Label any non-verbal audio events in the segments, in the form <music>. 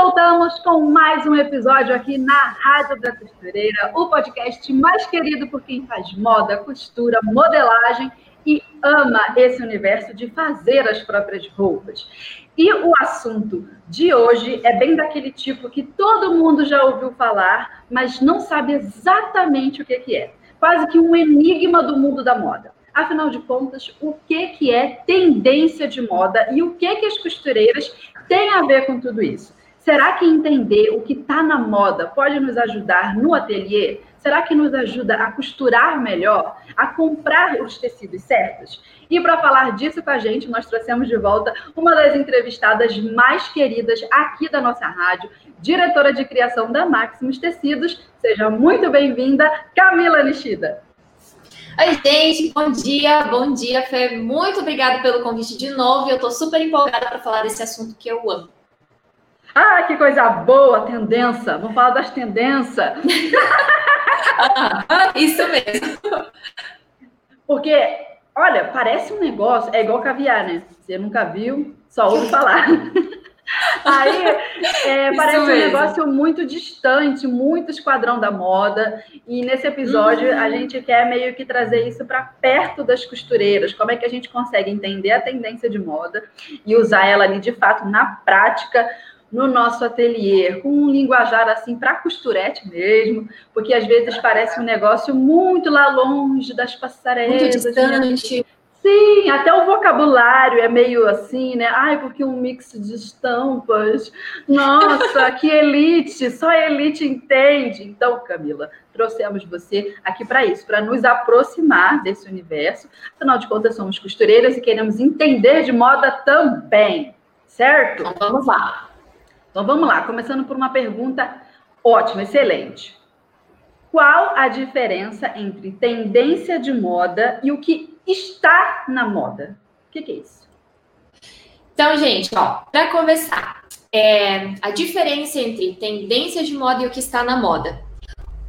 Voltamos com mais um episódio aqui na Rádio da Costureira, o podcast mais querido por quem faz moda, costura, modelagem e ama esse universo de fazer as próprias roupas. E o assunto de hoje é bem daquele tipo que todo mundo já ouviu falar, mas não sabe exatamente o que, que é. Quase que um enigma do mundo da moda. Afinal de contas, o que, que é tendência de moda e o que, que as costureiras têm a ver com tudo isso? Será que entender o que está na moda pode nos ajudar no ateliê? Será que nos ajuda a costurar melhor, a comprar os tecidos certos? E para falar disso com a gente, nós trouxemos de volta uma das entrevistadas mais queridas aqui da nossa rádio, diretora de criação da Maximus Tecidos. Seja muito bem-vinda, Camila Nishida. Oi, gente, bom dia, bom dia, Fê. Muito obrigada pelo convite de novo. Eu estou super empolgada para falar desse assunto que eu amo. Ah, que coisa boa, tendência. Vamos falar das tendências. ah, isso mesmo. Porque, olha, parece um negócio, é igual caviar, né? Você nunca viu, só ouve falar. Aí é, parece um negócio muito distante, muito esquadrão da moda. E nesse episódio uhum. a gente quer meio que trazer isso para perto das costureiras. Como é que a gente consegue entender a tendência de moda e usar ela ali de fato na prática no nosso ateliê, com um linguajar assim para costurete mesmo, porque às vezes parece um negócio muito lá longe das passarelas. Muito distante. Né? Sim, até o vocabulário é meio assim, né? Ai, porque um mix de estampas. Nossa, que elite, só a elite entende. Então, Camila, trouxemos você aqui para isso, para nos aproximar desse universo. Afinal de contas, somos costureiras e queremos entender de moda também, certo? Então, vamos lá. Então vamos lá, começando por uma pergunta ótima, excelente. Qual a diferença entre tendência de moda e o que está na moda? O que, que é isso? Então, gente, ó, para começar, é, a diferença entre tendência de moda e o que está na moda.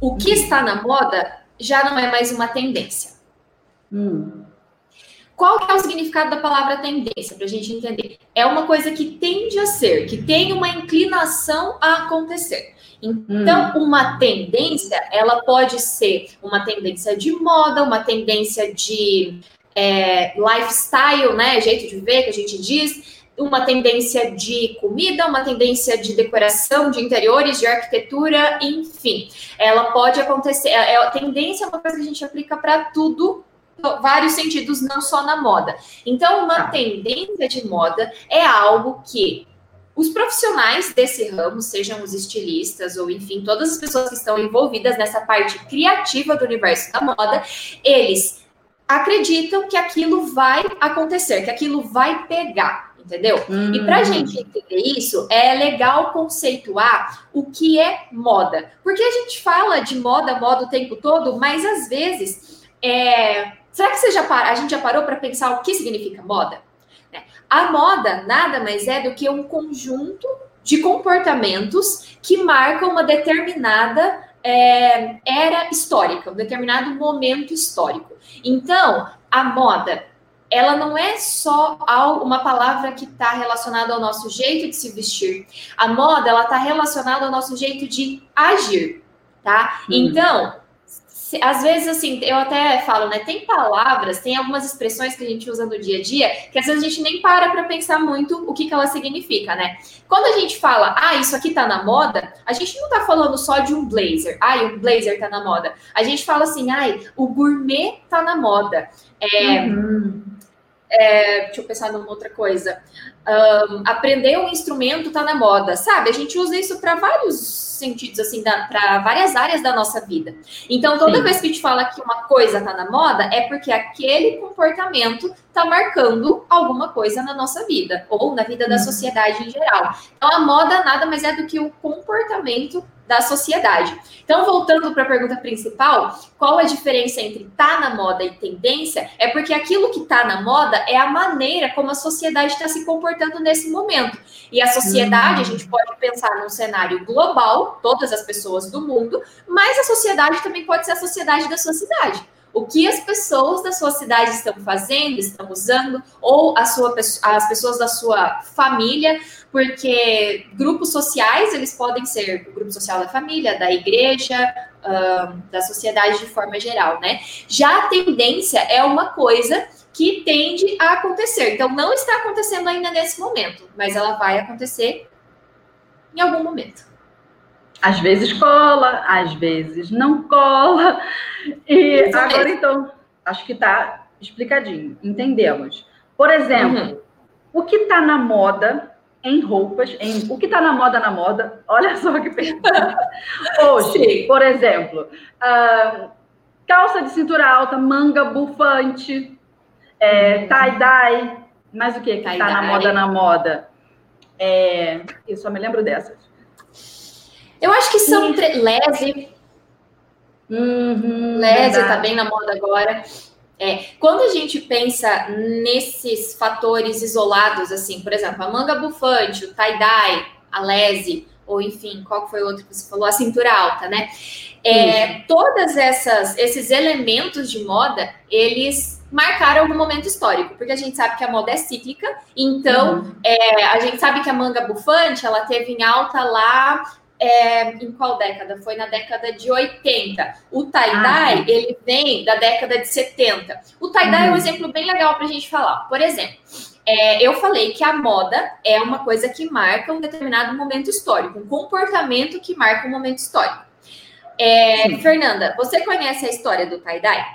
O que está na moda já não é mais uma tendência. Hum. Qual que é o significado da palavra tendência, para a gente entender? É uma coisa que tende a ser, que tem uma inclinação a acontecer. Então, hum. uma tendência, ela pode ser uma tendência de moda, uma tendência de é, lifestyle, né? Jeito de ver que a gente diz, uma tendência de comida, uma tendência de decoração de interiores, de arquitetura, enfim. Ela pode acontecer. É, a tendência é uma coisa que a gente aplica para tudo vários sentidos, não só na moda. Então, uma tá. tendência de moda é algo que os profissionais desse ramo, sejam os estilistas ou enfim, todas as pessoas que estão envolvidas nessa parte criativa do universo da moda, eles acreditam que aquilo vai acontecer, que aquilo vai pegar, entendeu? Hum. E para a gente entender isso, é legal conceituar o que é moda. Porque a gente fala de moda, moda o tempo todo, mas às vezes é, Será que você já para, a gente já parou para pensar o que significa moda? Né? A moda nada mais é do que um conjunto de comportamentos que marcam uma determinada é, era histórica, um determinado momento histórico. Então, a moda, ela não é só uma palavra que está relacionada ao nosso jeito de se vestir. A moda, ela está relacionada ao nosso jeito de agir, tá? Hum. Então, às vezes, assim, eu até falo, né? Tem palavras, tem algumas expressões que a gente usa no dia a dia que às vezes a gente nem para para pensar muito o que, que ela significa, né? Quando a gente fala, ah, isso aqui tá na moda, a gente não tá falando só de um blazer. Ai, o blazer tá na moda. A gente fala assim, ai, o gourmet tá na moda. É, uhum. é, deixa eu pensar numa outra coisa. Um, aprender um instrumento tá na moda, sabe? A gente usa isso para vários sentidos, assim, para várias áreas da nossa vida. Então, toda Sim. vez que a gente fala que uma coisa tá na moda, é porque aquele comportamento tá marcando alguma coisa na nossa vida, ou na vida da uhum. sociedade em geral. Então, a moda nada mais é do que o comportamento da sociedade. Então, voltando para a pergunta principal, qual a diferença entre tá na moda e tendência? É porque aquilo que tá na moda é a maneira como a sociedade está se comportando nesse momento. E a sociedade, a gente pode pensar num cenário global, todas as pessoas do mundo, mas a sociedade também pode ser a sociedade da sua cidade o que as pessoas da sua cidade estão fazendo, estão usando, ou a sua, as pessoas da sua família, porque grupos sociais, eles podem ser o grupo social da família, da igreja, da sociedade de forma geral, né? Já a tendência é uma coisa que tende a acontecer. Então, não está acontecendo ainda nesse momento, mas ela vai acontecer em algum momento. Às vezes cola, às vezes não cola. E agora, então, acho que está explicadinho, entendemos. Por exemplo, uhum. o que está na moda em roupas, em, o que está na moda na moda, olha só que pergunta. <laughs> Hoje, Sim. por exemplo, uh, calça de cintura alta, manga bufante, é, tie-dye, mas o que que está na moda na moda? É, eu só me lembro dessas. Eu acho que são tre... lese. Uhum, lese está bem na moda agora. É, quando a gente pensa nesses fatores isolados, assim, por exemplo, a manga bufante, o tie-dye, a lese, ou enfim, qual foi o outro que você falou? A cintura alta, né? É, todas essas esses elementos de moda, eles marcaram algum momento histórico, porque a gente sabe que a moda é cíclica, então uhum. é, a gente sabe que a manga bufante ela teve em alta lá é, em qual década? Foi na década de 80. O tie-dye, ah. ele vem da década de 70. O tie-dye uhum. é um uhum. exemplo bem legal para a gente falar. Por exemplo, é, eu falei que a moda é uma coisa que marca um determinado momento histórico, um comportamento que marca um momento histórico. É, Fernanda, você conhece a história do tie-dye?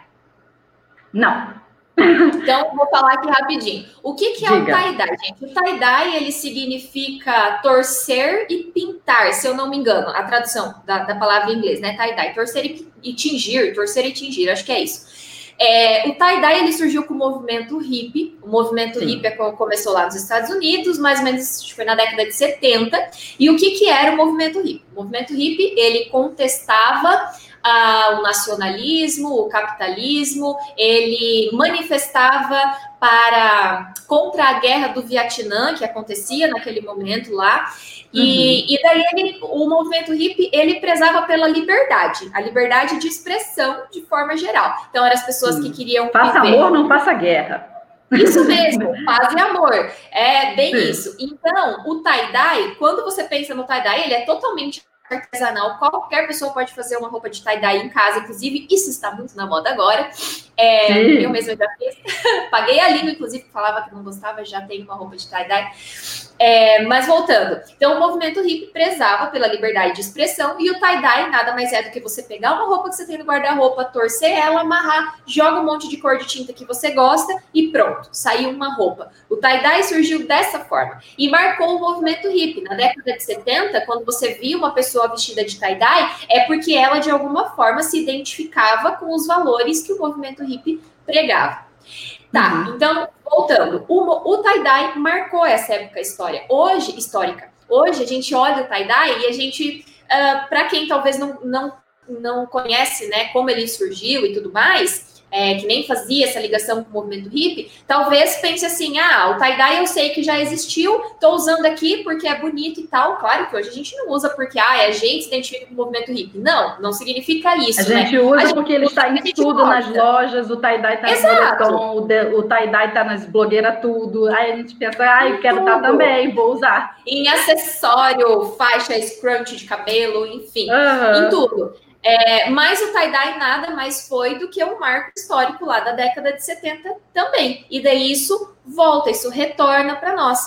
Não. Então, vou falar aqui rapidinho. O que, que é Diga. o tie-dye, gente? O tie-dye, ele significa torcer e pintar, se eu não me engano, a tradução da, da palavra em inglês, né? Tie-dye, torcer e, e tingir, torcer e tingir, acho que é isso. É, o tie-dye ele surgiu com o movimento hippie. O movimento Sim. hippie é começou lá nos Estados Unidos, mais ou menos foi na década de 70. E o que, que era o movimento hippie? O movimento hippie ele contestava ah, o nacionalismo, o capitalismo, ele manifestava para contra a guerra do Vietnã que acontecia naquele momento lá. E, uhum. e daí ele, o movimento hippie ele prezava pela liberdade, a liberdade de expressão de forma geral. Então eram as pessoas que queriam faça viver. amor, não faça guerra. Isso <laughs> mesmo, paz e amor. É bem Sim. isso. Então, o tie-dye, quando você pensa no tie-dye, ele é totalmente artesanal, qualquer pessoa pode fazer uma roupa de tie-dye em casa, inclusive isso está muito na moda agora. É, eu mesma já fiz, <laughs> paguei a língua, inclusive, falava que não gostava, já tenho uma roupa de tie-dye. É, mas voltando, então o movimento hippie prezava pela liberdade de expressão e o tie-dye nada mais é do que você pegar uma roupa que você tem no guarda-roupa, torcer ela, amarrar, joga um monte de cor de tinta que você gosta e pronto, saiu uma roupa. O tie-dye surgiu dessa forma e marcou o movimento hippie. Na década de 70, quando você via uma pessoa vestida de tie-dye, é porque ela de alguma forma se identificava com os valores que o movimento hippie pregava. Tá, uhum. então, voltando, o, o tie-dye marcou essa época história. Hoje, histórica. Hoje a gente olha o tie-dye e a gente, uh, ah, para quem talvez não, não, não conhece, né, como ele surgiu e tudo mais, é, que nem fazia essa ligação com o movimento hippie, talvez pense assim: ah, o tie-dye eu sei que já existiu, estou usando aqui porque é bonito e tal. Claro que hoje a gente não usa porque ah, a gente se identifica com o movimento hippie. Não, não significa isso. A gente né? usa a porque gente ele está em tudo nas lojas, o tie-dye está no o, o tie-dye está nas blogueiras, tudo. Aí a gente pensa, ah, eu quero estar tá também, vou usar. Em acessório, faixa, scrunch de cabelo, enfim, uhum. em tudo. É, mas o tie-dye nada mais foi do que um marco histórico lá da década de 70 também. E daí isso volta, isso retorna para nós.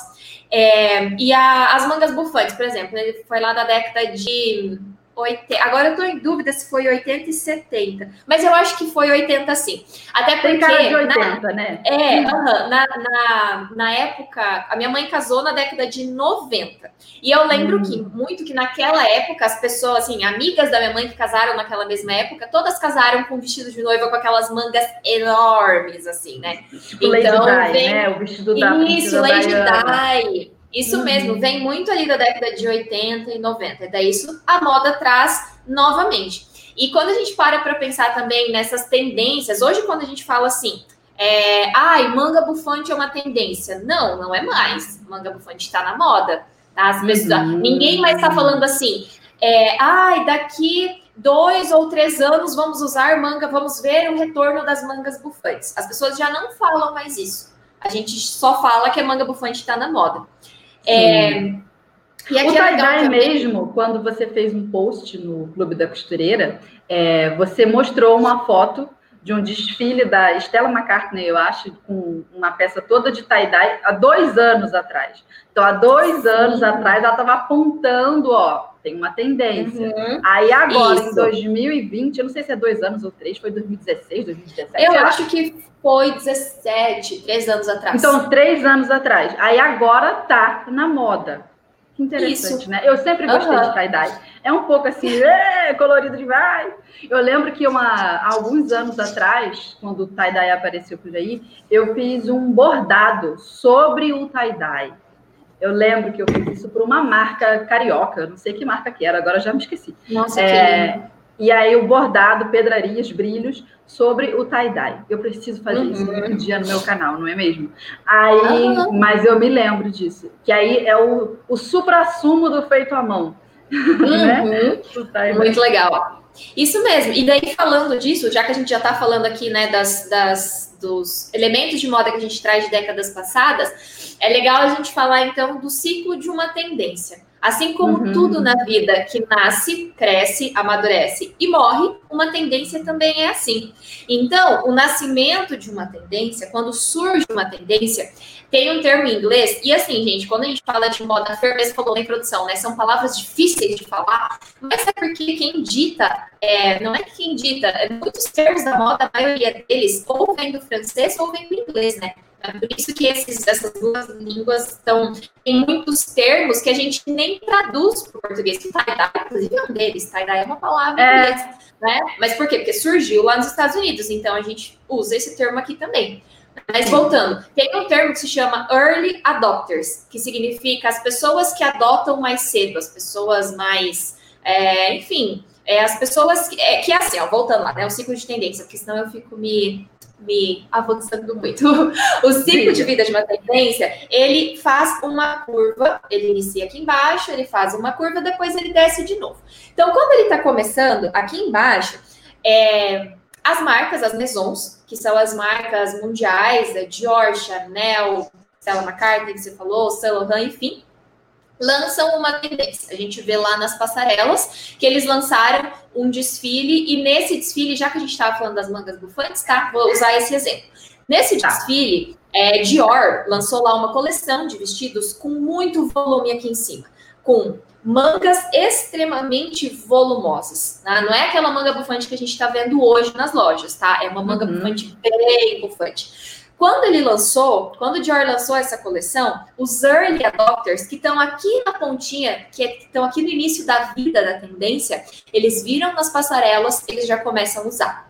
É, e a, as mangas bufantes, por exemplo, foi lá da década de 80. Agora eu tô em dúvida se foi 80 e 70. Mas eu acho que foi 80 sim. Até porque. Tem de 80, na, né? É, uh -huh, na, na, na, época, a minha mãe casou na década de 90. E eu lembro hum. que muito que naquela época, as pessoas, assim, amigas da minha mãe que casaram naquela mesma época, todas casaram com vestido de noiva com aquelas mangas enormes, assim, né? Tipo então, Lady vem... né? O vestido da Isso, Lady Di. Isso uhum. mesmo, vem muito ali da década de 80 e 90. Daí isso a moda traz novamente. E quando a gente para para pensar também nessas tendências, hoje quando a gente fala assim, é, ai, manga bufante é uma tendência. Não, não é mais. Manga bufante está na moda. Tá? As pessoas, uhum. Ninguém mais está falando assim, é, ai, daqui dois ou três anos vamos usar manga, vamos ver o retorno das mangas bufantes. As pessoas já não falam mais isso. A gente só fala que a manga bufante está na moda. É, e o tie-dye mesmo, quando você fez um post no Clube da Costureira, é, você mostrou uma foto de um desfile da Stella McCartney, eu acho, com uma peça toda de tie-dye há dois anos atrás. Então, há dois Sim. anos atrás, ela estava apontando, ó, tem uma tendência. Uhum. Aí agora, Isso. em 2020, eu não sei se é dois anos ou três, foi 2016, 2017? Eu acho que foi 17, três anos atrás. Então, três anos atrás. Aí agora tá na moda. Que interessante, Isso. né? Eu sempre gostei uhum. de tie-dye. É um pouco assim, é, colorido demais. Eu lembro que uma, alguns anos atrás, quando o tie-dye apareceu por aí, eu fiz um bordado sobre o tie-dye. Eu lembro que eu fiz isso por uma marca carioca, não sei que marca que era, agora já me esqueci. Nossa, é, E aí o bordado, pedrarias, brilhos sobre o tie-dye. Eu preciso fazer uhum. isso um dia no meu canal, não é mesmo? Aí, uhum. mas eu me lembro disso, que aí é o, o supra-sumo do feito à mão. Né? Uhum. Muito legal. Isso mesmo. E daí, falando disso, já que a gente já está falando aqui né, das, das, dos elementos de moda que a gente traz de décadas passadas, é legal a gente falar então do ciclo de uma tendência. Assim como uhum. tudo na vida que nasce, cresce, amadurece e morre, uma tendência também é assim. Então, o nascimento de uma tendência, quando surge uma tendência, tem um termo em inglês, e assim, gente, quando a gente fala de moda, a falou na introdução, né? São palavras difíceis de falar, mas é porque quem dita, é, não é quem dita, é muitos termos da moda, a maioria deles, ou vem do francês ou vem do inglês, né? É por isso que esses, essas duas línguas estão. Tem muitos termos que a gente nem traduz para o português. Tie-dye, inclusive, é um deles. Tie-dye é uma palavra é. inglês, né? Mas por quê? Porque surgiu lá nos Estados Unidos, então a gente usa esse termo aqui também. Mas voltando, tem um termo que se chama early adopters, que significa as pessoas que adotam mais cedo, as pessoas mais, é, enfim, é, as pessoas que é, que é assim, ó, voltando lá, né, o ciclo de tendência, porque senão eu fico me me avançando muito. <laughs> O ciclo de vida de uma tendência, ele faz uma curva, ele inicia aqui embaixo, ele faz uma curva, depois ele desce de novo. Então, quando ele está começando aqui embaixo, é, as marcas, as maisons, que são as marcas mundiais, da Dior, Chanel, Stella McCartney, que você falou, Saint Laurent, enfim, lançam uma tendência. A gente vê lá nas passarelas que eles lançaram um desfile, e nesse desfile, já que a gente estava falando das mangas bufantes, tá? Vou usar esse exemplo. Nesse tá. desfile, é, Dior lançou lá uma coleção de vestidos com muito volume aqui em cima, com mangas extremamente volumosas. Tá? Não é aquela manga bufante que a gente está vendo hoje nas lojas, tá? É uma manga uhum. bufante bem bufante. Quando ele lançou, quando o Dior lançou essa coleção, os early adopters que estão aqui na pontinha, que estão aqui no início da vida da tendência, eles viram nas passarelas, eles já começam a usar.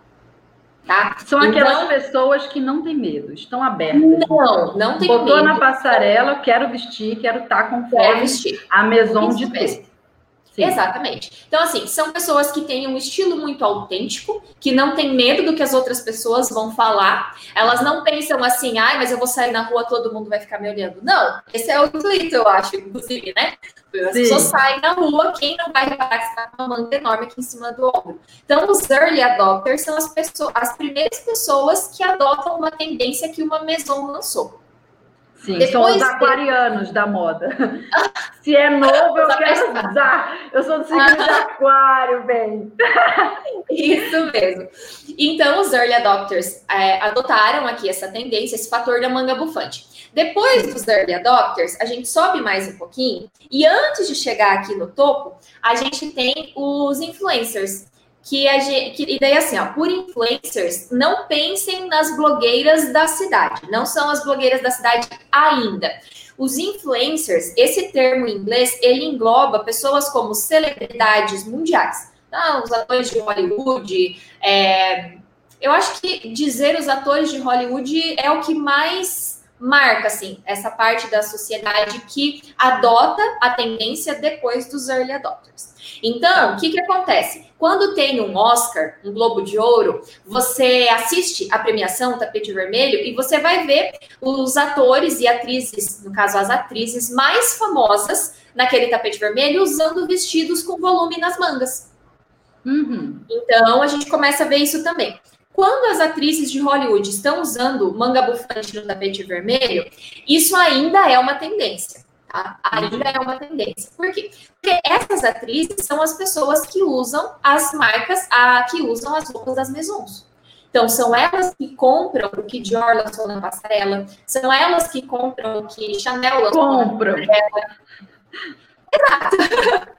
Tá? São então, aquelas pessoas que não têm medo, estão abertas. Não, não tem Botou medo. Botou na passarela, quero vestir, quero estar tá conforme a maison de ter. Sim. Exatamente. Então, assim, são pessoas que têm um estilo muito autêntico, que não tem medo do que as outras pessoas vão falar. Elas não pensam assim, ai, mas eu vou sair na rua, todo mundo vai ficar me olhando. Não, esse é o intuito, eu acho, inclusive, né? As Sim. pessoas saem na rua, quem não vai reparar que está com uma manga enorme aqui em cima do ombro? Então, os early adopters são as, pessoas, as primeiras pessoas que adotam uma tendência que uma maison lançou. Sim, Depois são os aquarianos da moda. <laughs> Se é novo, eu quero usar. Eu sou do signo de aquário, bem. Isso mesmo. Então, os early adopters é, adotaram aqui essa tendência, esse fator da manga bufante. Depois dos early adopters, a gente sobe mais um pouquinho. E antes de chegar aqui no topo, a gente tem os influencers que a gente, que, e daí assim, ó, por influencers, não pensem nas blogueiras da cidade, não são as blogueiras da cidade ainda. Os influencers, esse termo em inglês, ele engloba pessoas como celebridades mundiais. Então, os atores de Hollywood, é, eu acho que dizer os atores de Hollywood é o que mais marca assim essa parte da sociedade que adota a tendência depois dos early adopters. Então, o que, que acontece? Quando tem um Oscar, um Globo de Ouro, você assiste a premiação Tapete Vermelho e você vai ver os atores e atrizes, no caso as atrizes mais famosas naquele tapete vermelho, usando vestidos com volume nas mangas. Uhum. Então, a gente começa a ver isso também. Quando as atrizes de Hollywood estão usando manga bufante no tapete vermelho, isso ainda é uma tendência. Tá? Ainda é uma tendência. Por quê? Porque essas atrizes são as pessoas que usam as marcas, a, que usam as roupas das maisons. Então, são elas que compram o que Dior lançou na passarela, são elas que compram o que Chanel lançou compram. na passarela. Exato.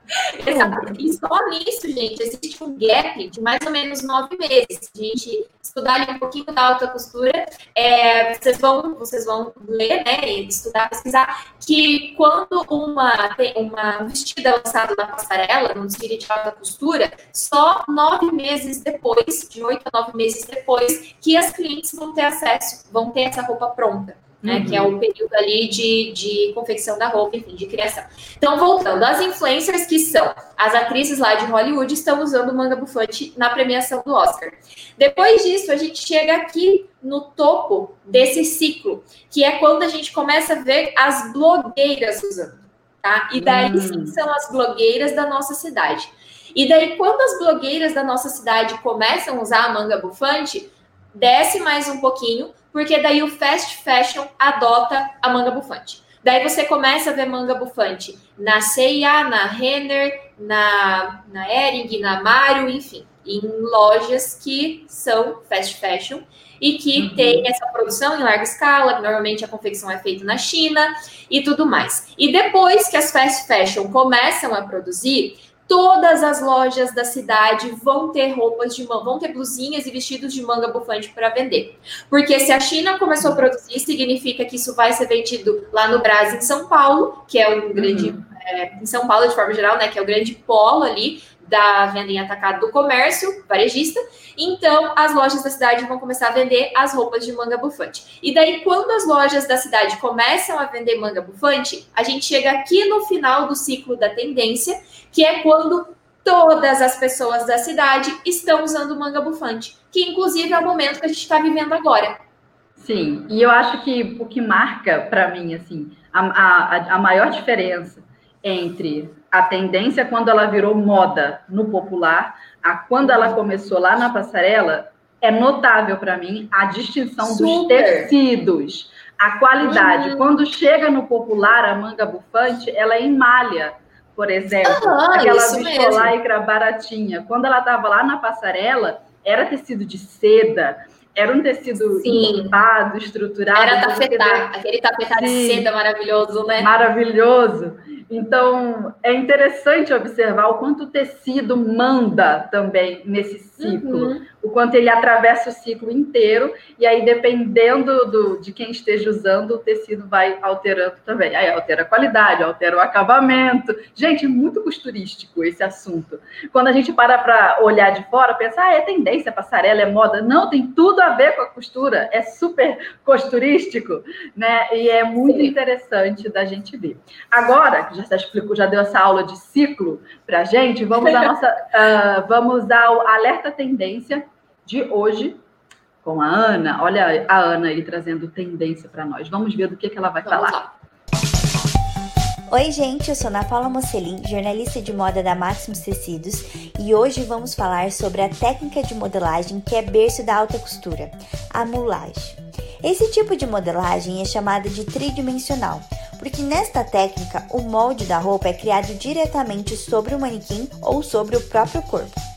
<laughs> Exato. E só nisso, gente, existe um gap de mais ou menos nove meses. A gente estudar ali um pouquinho da alta costura, é, vocês, vão, vocês vão ler, né, estudar, pesquisar, que quando uma, uma vestida é lançada na passarela, num desfile de alta costura, só nove meses depois, de oito a nove meses depois, que as clientes vão ter acesso, vão ter essa roupa pronta né? Uhum. Que é o período ali de, de confecção da roupa, enfim, de criação. Então, voltando, as influencers que são as atrizes lá de Hollywood estão usando manga bufante na premiação do Oscar. Depois disso, a gente chega aqui no topo desse ciclo, que é quando a gente começa a ver as blogueiras usando, tá? E daí uhum. sim são as blogueiras da nossa cidade. E daí, quando as blogueiras da nossa cidade começam a usar a manga bufante, desce mais um pouquinho, porque daí o fast fashion adota a manga bufante. Daí você começa a ver manga bufante na C&A, na Renner, na, na Ering, na Mario, enfim, em lojas que são fast fashion e que uhum. tem essa produção em larga escala, que normalmente a confecção é feita na China e tudo mais. E depois que as fast fashion começam a produzir, todas as lojas da cidade vão ter roupas de manga, vão ter blusinhas e vestidos de manga bufante para vender. Porque se a China começou a produzir, significa que isso vai ser vendido lá no Brasil, em São Paulo, que é um grande. Uhum. É, em São Paulo, de forma geral, né? Que é o grande polo ali da venda em atacado do comércio varejista. Então, as lojas da cidade vão começar a vender as roupas de manga bufante. E daí, quando as lojas da cidade começam a vender manga bufante, a gente chega aqui no final do ciclo da tendência, que é quando todas as pessoas da cidade estão usando manga bufante, que inclusive é o momento que a gente está vivendo agora. Sim, e eu acho que o que marca para mim assim a, a, a maior diferença entre a tendência quando ela virou moda no popular, a quando ela começou lá na passarela, é notável para mim a distinção Super. dos tecidos, a qualidade. Uhum. Quando chega no popular, a manga bufante, ela é em malha, por exemplo, uhum, aquela viscolaicra baratinha. Quando ela estava lá na passarela, era tecido de seda, era um tecido limpado, estruturado. Era tafetá, aquele tafetá de seda maravilhoso, né? Maravilhoso. Então, é interessante observar o quanto o tecido manda também nesse ciclo, uhum. O quanto ele atravessa o ciclo inteiro, e aí, dependendo do, de quem esteja usando, o tecido vai alterando também. Aí altera a qualidade, altera o acabamento. Gente, muito costurístico esse assunto. Quando a gente para para olhar de fora, pensa, ah, é tendência, passarela, é moda. Não, tem tudo a ver com a costura, é super costurístico, né? E é muito Sim. interessante da gente ver. Agora, que já explicou, já deu essa aula de ciclo para a gente, vamos à nossa, uh, <laughs> vamos ao alerta tendência de hoje com a Ana. Olha a Ana aí trazendo tendência para nós. Vamos ver do que, que ela vai vamos falar. Lá. Oi, gente, eu sou Ana Paula Mocelin, jornalista de moda da Maximus Tecidos, e hoje vamos falar sobre a técnica de modelagem que é berço da alta costura, a mulagem. Esse tipo de modelagem é chamada de tridimensional, porque nesta técnica o molde da roupa é criado diretamente sobre o manequim ou sobre o próprio corpo.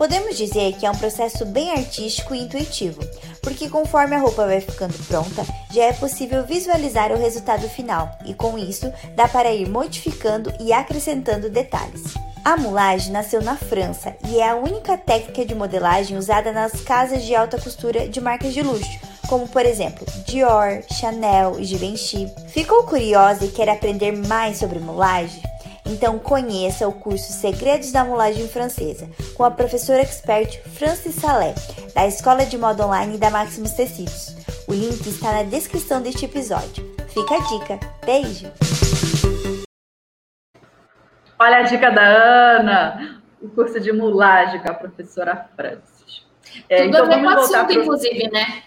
Podemos dizer que é um processo bem artístico e intuitivo, porque conforme a roupa vai ficando pronta, já é possível visualizar o resultado final e com isso dá para ir modificando e acrescentando detalhes. A moulage nasceu na França e é a única técnica de modelagem usada nas casas de alta costura de marcas de luxo, como por exemplo Dior, Chanel e Givenchy. Ficou curiosa e quer aprender mais sobre moulage? Então conheça o curso Segredos da Mulagem Francesa com a professora expert Francis Salé, da Escola de Moda Online da Maximus Tecidos. O link está na descrição deste episódio. Fica a dica. Beijo! Olha a dica da Ana, o curso de mulagem com a professora Francis. É, Tudo então, a ver com o assunto, pro... inclusive, né?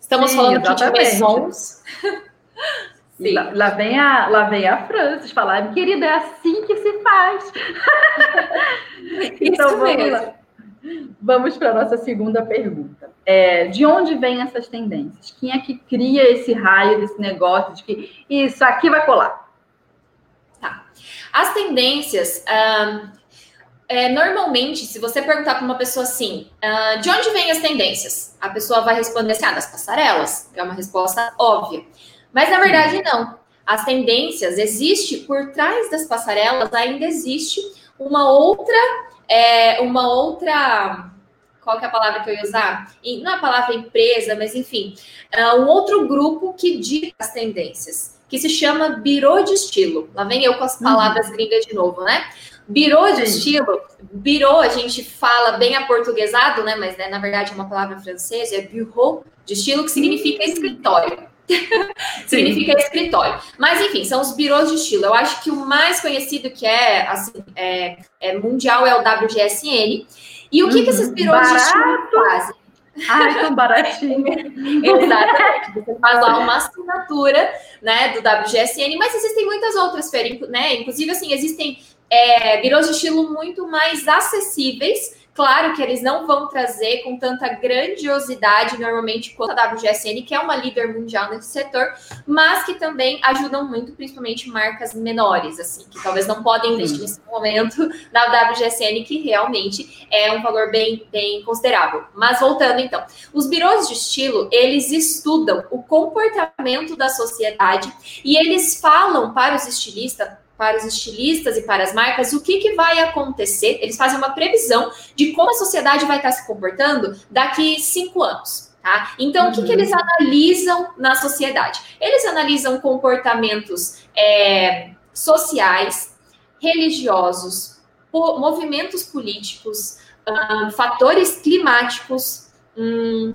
Estamos Sim, falando exatamente. de maisons. <laughs> Lá, lá, vem a, lá vem a Francis falar, querida, é assim que se faz. <laughs> então Isso vamos mesmo. lá. Vamos para a nossa segunda pergunta. É, de onde vêm essas tendências? Quem é que cria esse raio desse negócio de que isso aqui vai colar? Tá. As tendências, um, é, normalmente, se você perguntar para uma pessoa assim, uh, de onde vêm as tendências? A pessoa vai responder assim, ah, das passarelas. É uma resposta óbvia. Mas na verdade não. As tendências existe por trás das passarelas ainda existe uma outra é, uma outra qual que é a palavra que eu ia usar? Não é a palavra empresa, mas enfim, é um outro grupo que dita as tendências, que se chama birô de estilo. Lá vem eu com as uhum. palavras uhum. gringas de novo, né? Birô de estilo, birô a gente fala bem aportuguesado, né? Mas né, na verdade é uma palavra francesa, é bureau de estilo, que significa escritório. <laughs> significa escritório. Mas, enfim, são os birôs de estilo. Eu acho que o mais conhecido que é, assim, é, é mundial é o WGSN. E o que, uhum. que esses birôs Barato. de estilo fazem? Ai, tão baratinho. <laughs> Exatamente. Você faz lá uma assinatura né, do WGSN, mas existem muitas outras feiras, né? Inclusive, assim, existem é, birôs de estilo muito mais acessíveis Claro que eles não vão trazer com tanta grandiosidade, normalmente, quanto a WGSN, que é uma líder mundial nesse setor, mas que também ajudam muito, principalmente marcas menores, assim, que talvez não podem investir nesse momento na WGSN, que realmente é um valor bem, bem considerável. Mas voltando então, os birôs de estilo, eles estudam o comportamento da sociedade e eles falam para os estilistas para os estilistas e para as marcas o que, que vai acontecer. Eles fazem uma previsão de como a sociedade vai estar se comportando daqui cinco anos. Tá? Então, uhum. o que, que eles uhum. analisam na sociedade? Eles analisam comportamentos é, sociais, religiosos, po movimentos políticos, fatores climáticos, um,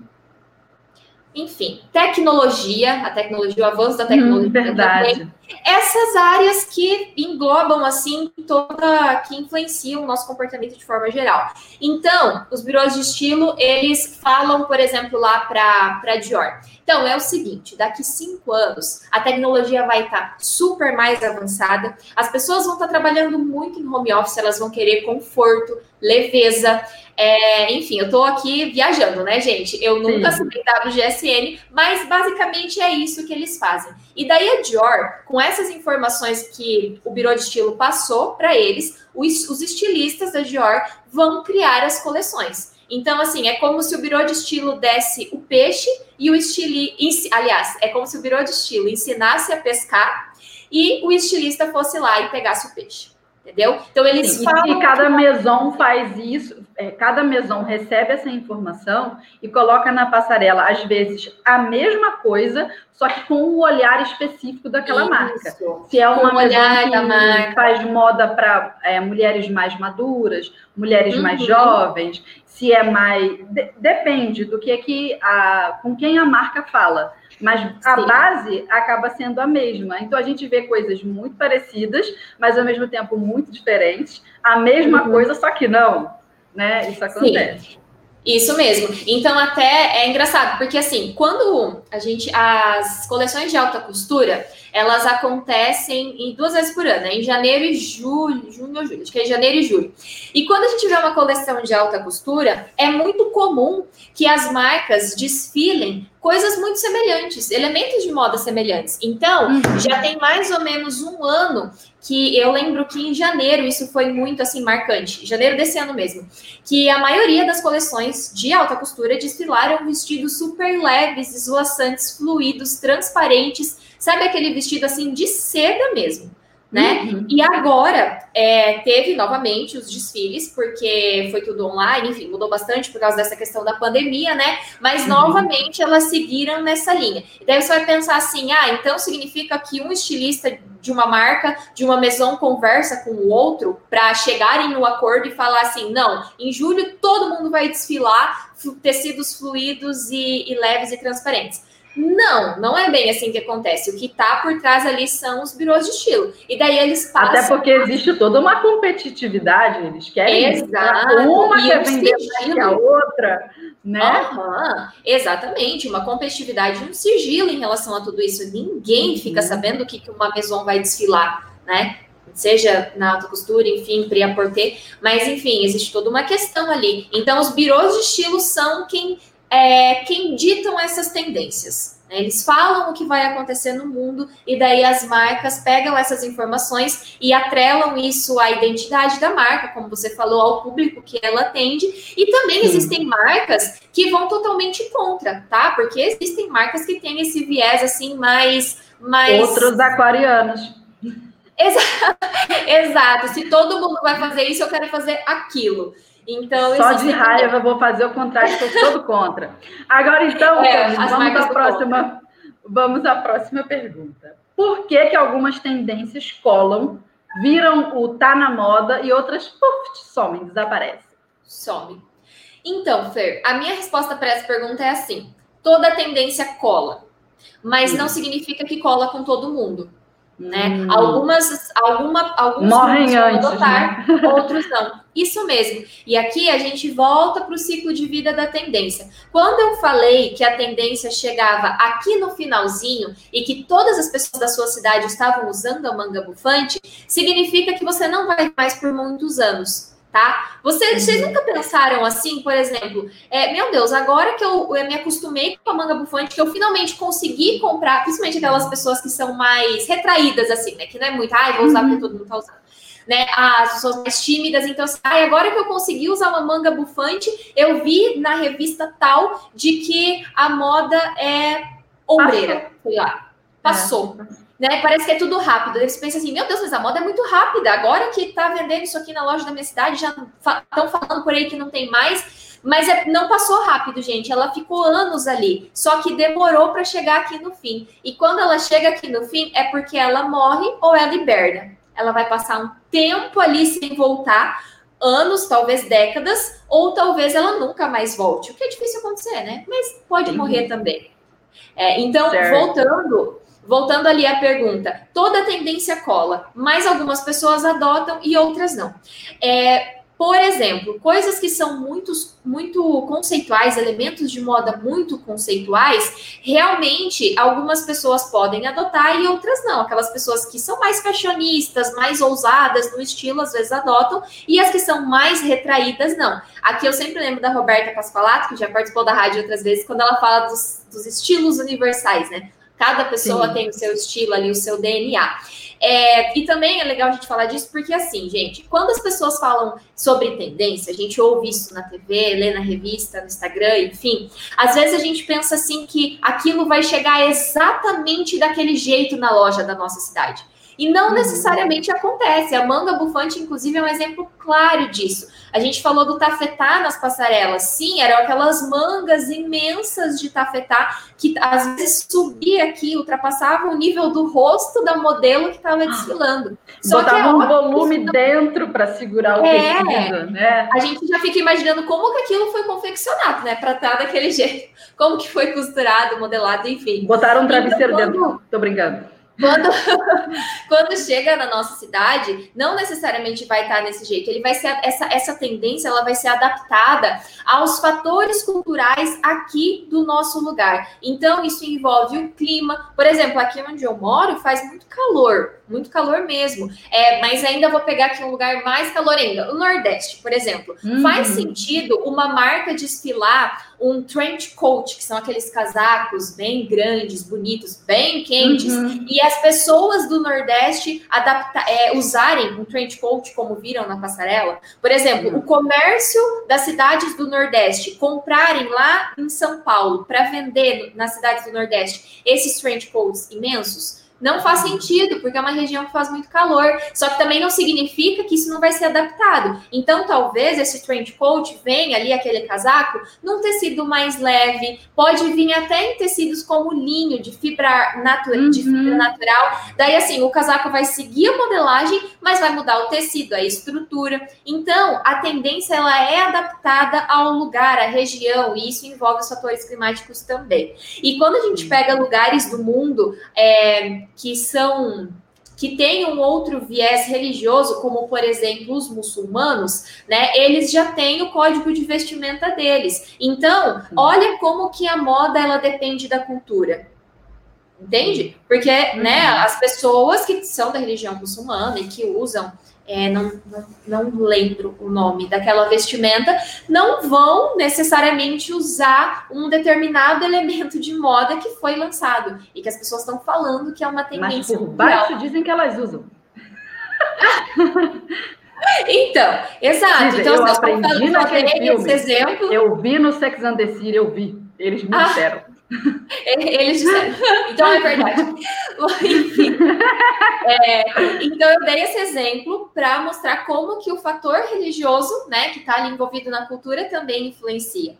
enfim, tecnologia, a tecnologia, o avanço da tecnologia. Hum, verdade. Também, essas áreas que englobam, assim, toda, que influenciam o nosso comportamento de forma geral. Então, os birôs de estilo, eles falam, por exemplo, lá para Dior. Então, é o seguinte: daqui cinco anos, a tecnologia vai estar tá super mais avançada, as pessoas vão estar tá trabalhando muito em home office, elas vão querer conforto, leveza. É, enfim, eu estou aqui viajando, né, gente? Eu nunca assinei WGSN, mas basicamente é isso que eles fazem. E daí a Dior, com essas informações que o Biro de Estilo passou para eles, os, os estilistas da Dior vão criar as coleções. Então, assim, é como se o birô de estilo desse o peixe e o estili... Aliás, é como se o birô de estilo ensinasse a pescar e o estilista fosse lá e pegasse o peixe. Entendeu? Então, eles Sim, falam... E cada maison faz isso, é, cada maison recebe essa informação e coloca na passarela, às vezes, a mesma coisa, só que com o um olhar específico daquela isso. marca. Se é uma maison que faz moda para é, mulheres mais maduras, mulheres uhum. mais jovens, se é mais. De, depende do que é que a, com quem a marca fala. Mas a Sim. base acaba sendo a mesma. Então a gente vê coisas muito parecidas, mas ao mesmo tempo muito diferentes. A mesma uhum. coisa, só que não. Né? Isso acontece. Sim. Isso mesmo. Então, até é engraçado, porque assim, quando a gente. As coleções de alta costura, elas acontecem em duas vezes por ano, né? em janeiro e julho, junho ou julho, acho que é janeiro e julho. E quando a gente vê uma coleção de alta costura, é muito comum que as marcas desfilem coisas muito semelhantes, elementos de moda semelhantes. Então, uhum. já tem mais ou menos um ano que eu lembro que em janeiro isso foi muito assim marcante, janeiro desse ano mesmo, que a maioria das coleções de alta costura desfilaram vestidos super leves, esvoaçantes, fluidos, transparentes, sabe aquele vestido assim de seda mesmo. né? Uhum. E agora é, teve novamente os desfiles, porque foi tudo online, enfim, mudou bastante por causa dessa questão da pandemia, né? Mas uhum. novamente elas seguiram nessa linha. E daí você vai pensar assim: ah, então significa que um estilista de uma marca, de uma maison, conversa com o outro para chegarem no acordo e falar assim: não, em julho todo mundo vai desfilar tecidos fluidos e, e leves e transparentes. Não, não é bem assim que acontece. O que está por trás ali são os birôs de estilo. E daí eles passam. Até porque existe toda uma competitividade, eles querem Exato. uma e quer vender mais que a outra, né? Uhum. Exatamente, uma competitividade, um sigilo em relação a tudo isso. Ninguém fica uhum. sabendo o que uma maison vai desfilar, né? Seja na alta costura, enfim, pré-porter, mas enfim, existe toda uma questão ali. Então, os birôs de estilo são quem é, quem ditam essas tendências. Né? Eles falam o que vai acontecer no mundo e daí as marcas pegam essas informações e atrelam isso à identidade da marca, como você falou, ao público que ela atende. E também Sim. existem marcas que vão totalmente contra, tá? Porque existem marcas que têm esse viés assim mais, mais... outros aquarianos. <laughs> Exato. Se todo mundo vai fazer isso, eu quero fazer aquilo. Então, Só de raiva eu vou fazer o contrário, estou todo contra. Agora, então, é, vamos à próxima. Vamos à próxima pergunta. Por que, que algumas tendências colam, viram o tá na moda e outras puf, somem, desaparecem? Some. Então, Fer, a minha resposta para essa pergunta é assim: toda tendência cola, mas hum. não significa que cola com todo mundo né? Hum. Algumas, alguma, alguns morrem antes, adotar, né? <laughs> outros não. Isso mesmo. E aqui a gente volta para o ciclo de vida da tendência. Quando eu falei que a tendência chegava aqui no finalzinho e que todas as pessoas da sua cidade estavam usando a manga bufante, significa que você não vai mais por muitos anos tá? Vocês, vocês nunca pensaram assim, por exemplo, é, meu Deus, agora que eu, eu me acostumei com a manga bufante, que eu finalmente consegui comprar, principalmente aquelas pessoas que são mais retraídas, assim, né? Que não é muito, ai, vou usar porque todo mundo tá usando. Né, as pessoas mais tímidas, então, assim, ai, agora que eu consegui usar uma manga bufante, eu vi na revista tal de que a moda é ombreira, sei lá, passou. É né? Parece que é tudo rápido. Eles pensam assim, meu Deus, mas a moda é muito rápida. Agora que tá vendendo isso aqui na loja da minha cidade, já estão falando por aí que não tem mais. Mas é, não passou rápido, gente. Ela ficou anos ali. Só que demorou para chegar aqui no fim. E quando ela chega aqui no fim, é porque ela morre ou ela liberta. Ela vai passar um tempo ali sem voltar, anos, talvez décadas, ou talvez ela nunca mais volte. O que é difícil acontecer, né? Mas pode morrer também. É, então, certo. voltando, Voltando ali à pergunta, toda tendência cola, mas algumas pessoas adotam e outras não. É, por exemplo, coisas que são muito, muito conceituais, elementos de moda muito conceituais, realmente algumas pessoas podem adotar e outras não. Aquelas pessoas que são mais fashionistas, mais ousadas no estilo, às vezes adotam, e as que são mais retraídas, não. Aqui eu sempre lembro da Roberta Pasqualato, que já participou da rádio outras vezes, quando ela fala dos, dos estilos universais, né? Cada pessoa Sim. tem o seu estilo ali, o seu DNA. É, e também é legal a gente falar disso porque, assim, gente, quando as pessoas falam sobre tendência, a gente ouve isso na TV, lê na revista, no Instagram, enfim, às vezes a gente pensa assim que aquilo vai chegar exatamente daquele jeito na loja da nossa cidade. E não uhum. necessariamente acontece. A manga bufante, inclusive, é um exemplo claro disso. A gente falou do tafetá nas passarelas. Sim, eram aquelas mangas imensas de tafetá que às vezes subia aqui, ultrapassava o nível do rosto da modelo que estava desfilando. Só Botava que é um volume não... dentro para segurar o é, tecido, né? A gente já fica imaginando como que aquilo foi confeccionado, né? Para estar daquele <laughs> jeito. Como que foi costurado, modelado, enfim. Botaram um travesseiro então, dentro. Tô brincando. Quando, <laughs> quando chega na nossa cidade, não necessariamente vai estar desse jeito. Ele vai ser essa, essa tendência, ela vai ser adaptada aos fatores culturais aqui do nosso lugar. Então, isso envolve o clima. Por exemplo, aqui onde eu moro faz muito calor, muito calor mesmo. É, mas ainda vou pegar aqui um lugar mais calor ainda. O Nordeste, por exemplo. Uhum. Faz sentido uma marca desfilar um trench coat, que são aqueles casacos bem grandes, bonitos, bem quentes, uhum. e as pessoas do Nordeste adapta, é, usarem um trench coat como viram na passarela. Por exemplo, uhum. o comércio das cidades do Nordeste comprarem lá em São Paulo para vender nas cidades do Nordeste esses trench coats imensos não faz sentido, porque é uma região que faz muito calor. Só que também não significa que isso não vai ser adaptado. Então, talvez esse trench coat venha ali, aquele casaco, num tecido mais leve, pode vir até em tecidos como linho, de fibra, natu uhum. de fibra natural. Daí, assim, o casaco vai seguir a modelagem, mas vai mudar o tecido, a estrutura. Então, a tendência ela é adaptada ao lugar, à região, e isso envolve os fatores climáticos também. E quando a gente pega lugares do mundo é, que são que têm um outro viés religioso, como por exemplo os muçulmanos, né? Eles já têm o código de vestimenta deles. Então, olha como que a moda ela depende da cultura. Entende? Porque, né, uhum. as pessoas que são da religião muçulmana e que usam é, não, não, não, lembro o nome daquela vestimenta, não vão necessariamente usar um determinado elemento de moda que foi lançado e que as pessoas estão falando que é uma tendência. Mas por baixo dizem que elas usam. <laughs> Então, exato. Então, eu aprendi naquele filme. Esse exemplo. Eu vi no Sex and the City, eu vi. Eles me ah. Disseram. Eles disseram. <laughs> Então é verdade. Enfim. É, então eu dei esse exemplo para mostrar como que o fator religioso, né, que está ali envolvido na cultura, também influencia.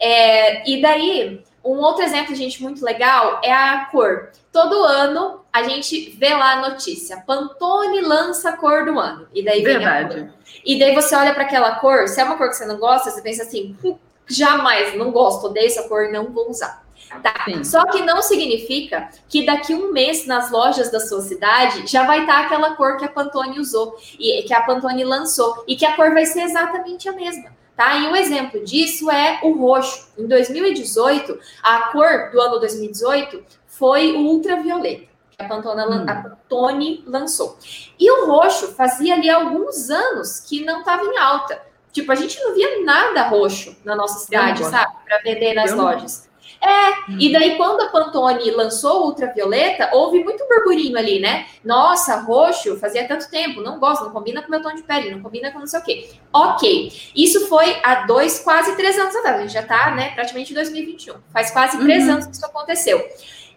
É, e daí, um outro exemplo, gente, muito legal é a cor. Todo ano a gente vê lá a notícia: Pantone lança a cor do ano. E daí vem Verdade. a cor. E daí você olha para aquela cor, se é uma cor que você não gosta, você pensa assim: jamais, não gosto, odeio essa cor, não vou usar. Tá. Só que não significa que daqui um mês nas lojas da sua cidade já vai estar aquela cor que a Pantone usou e que a Pantone lançou e que a cor vai ser exatamente a mesma. Tá? E um exemplo disso é o roxo. Em 2018, a cor do ano 2018 foi o ultravioleta. Que a Pantone, hum. a Pantone lançou. E o roxo fazia ali alguns anos que não estava em alta. Tipo, a gente não via nada roxo na nossa cidade, sabe? Para vender nas Eu lojas. É, hum. e daí quando a Pantone lançou ultravioleta, houve muito burburinho ali, né? Nossa, roxo, fazia tanto tempo, não gosto, não combina com meu tom de pele, não combina com não sei o quê. Ok, isso foi há dois, quase três anos atrás, a gente já tá, né, praticamente em 2021. Faz quase três uhum. anos que isso aconteceu.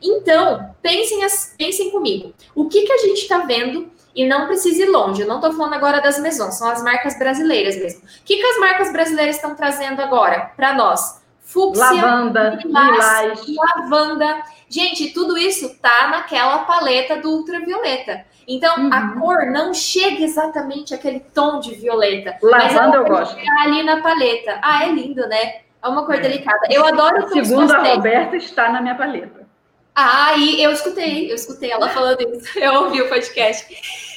Então, pensem, pensem comigo, o que que a gente tá vendo e não precisa ir longe. Eu não estou falando agora das mesões, são as marcas brasileiras mesmo. O que, que as marcas brasileiras estão trazendo agora para nós? Fúcsia, lavanda, lilás, lavanda. Gente, tudo isso tá naquela paleta do ultravioleta. Então, uhum. a cor não chega exatamente aquele tom de violeta. Lavanda eu gosto. ali na paleta. Ah, é lindo, né? É uma cor é. delicada. Eu adoro o Segundo a Roberta, está na minha paleta. Ah, e eu escutei, eu escutei ela falando isso, <laughs> eu ouvi o podcast.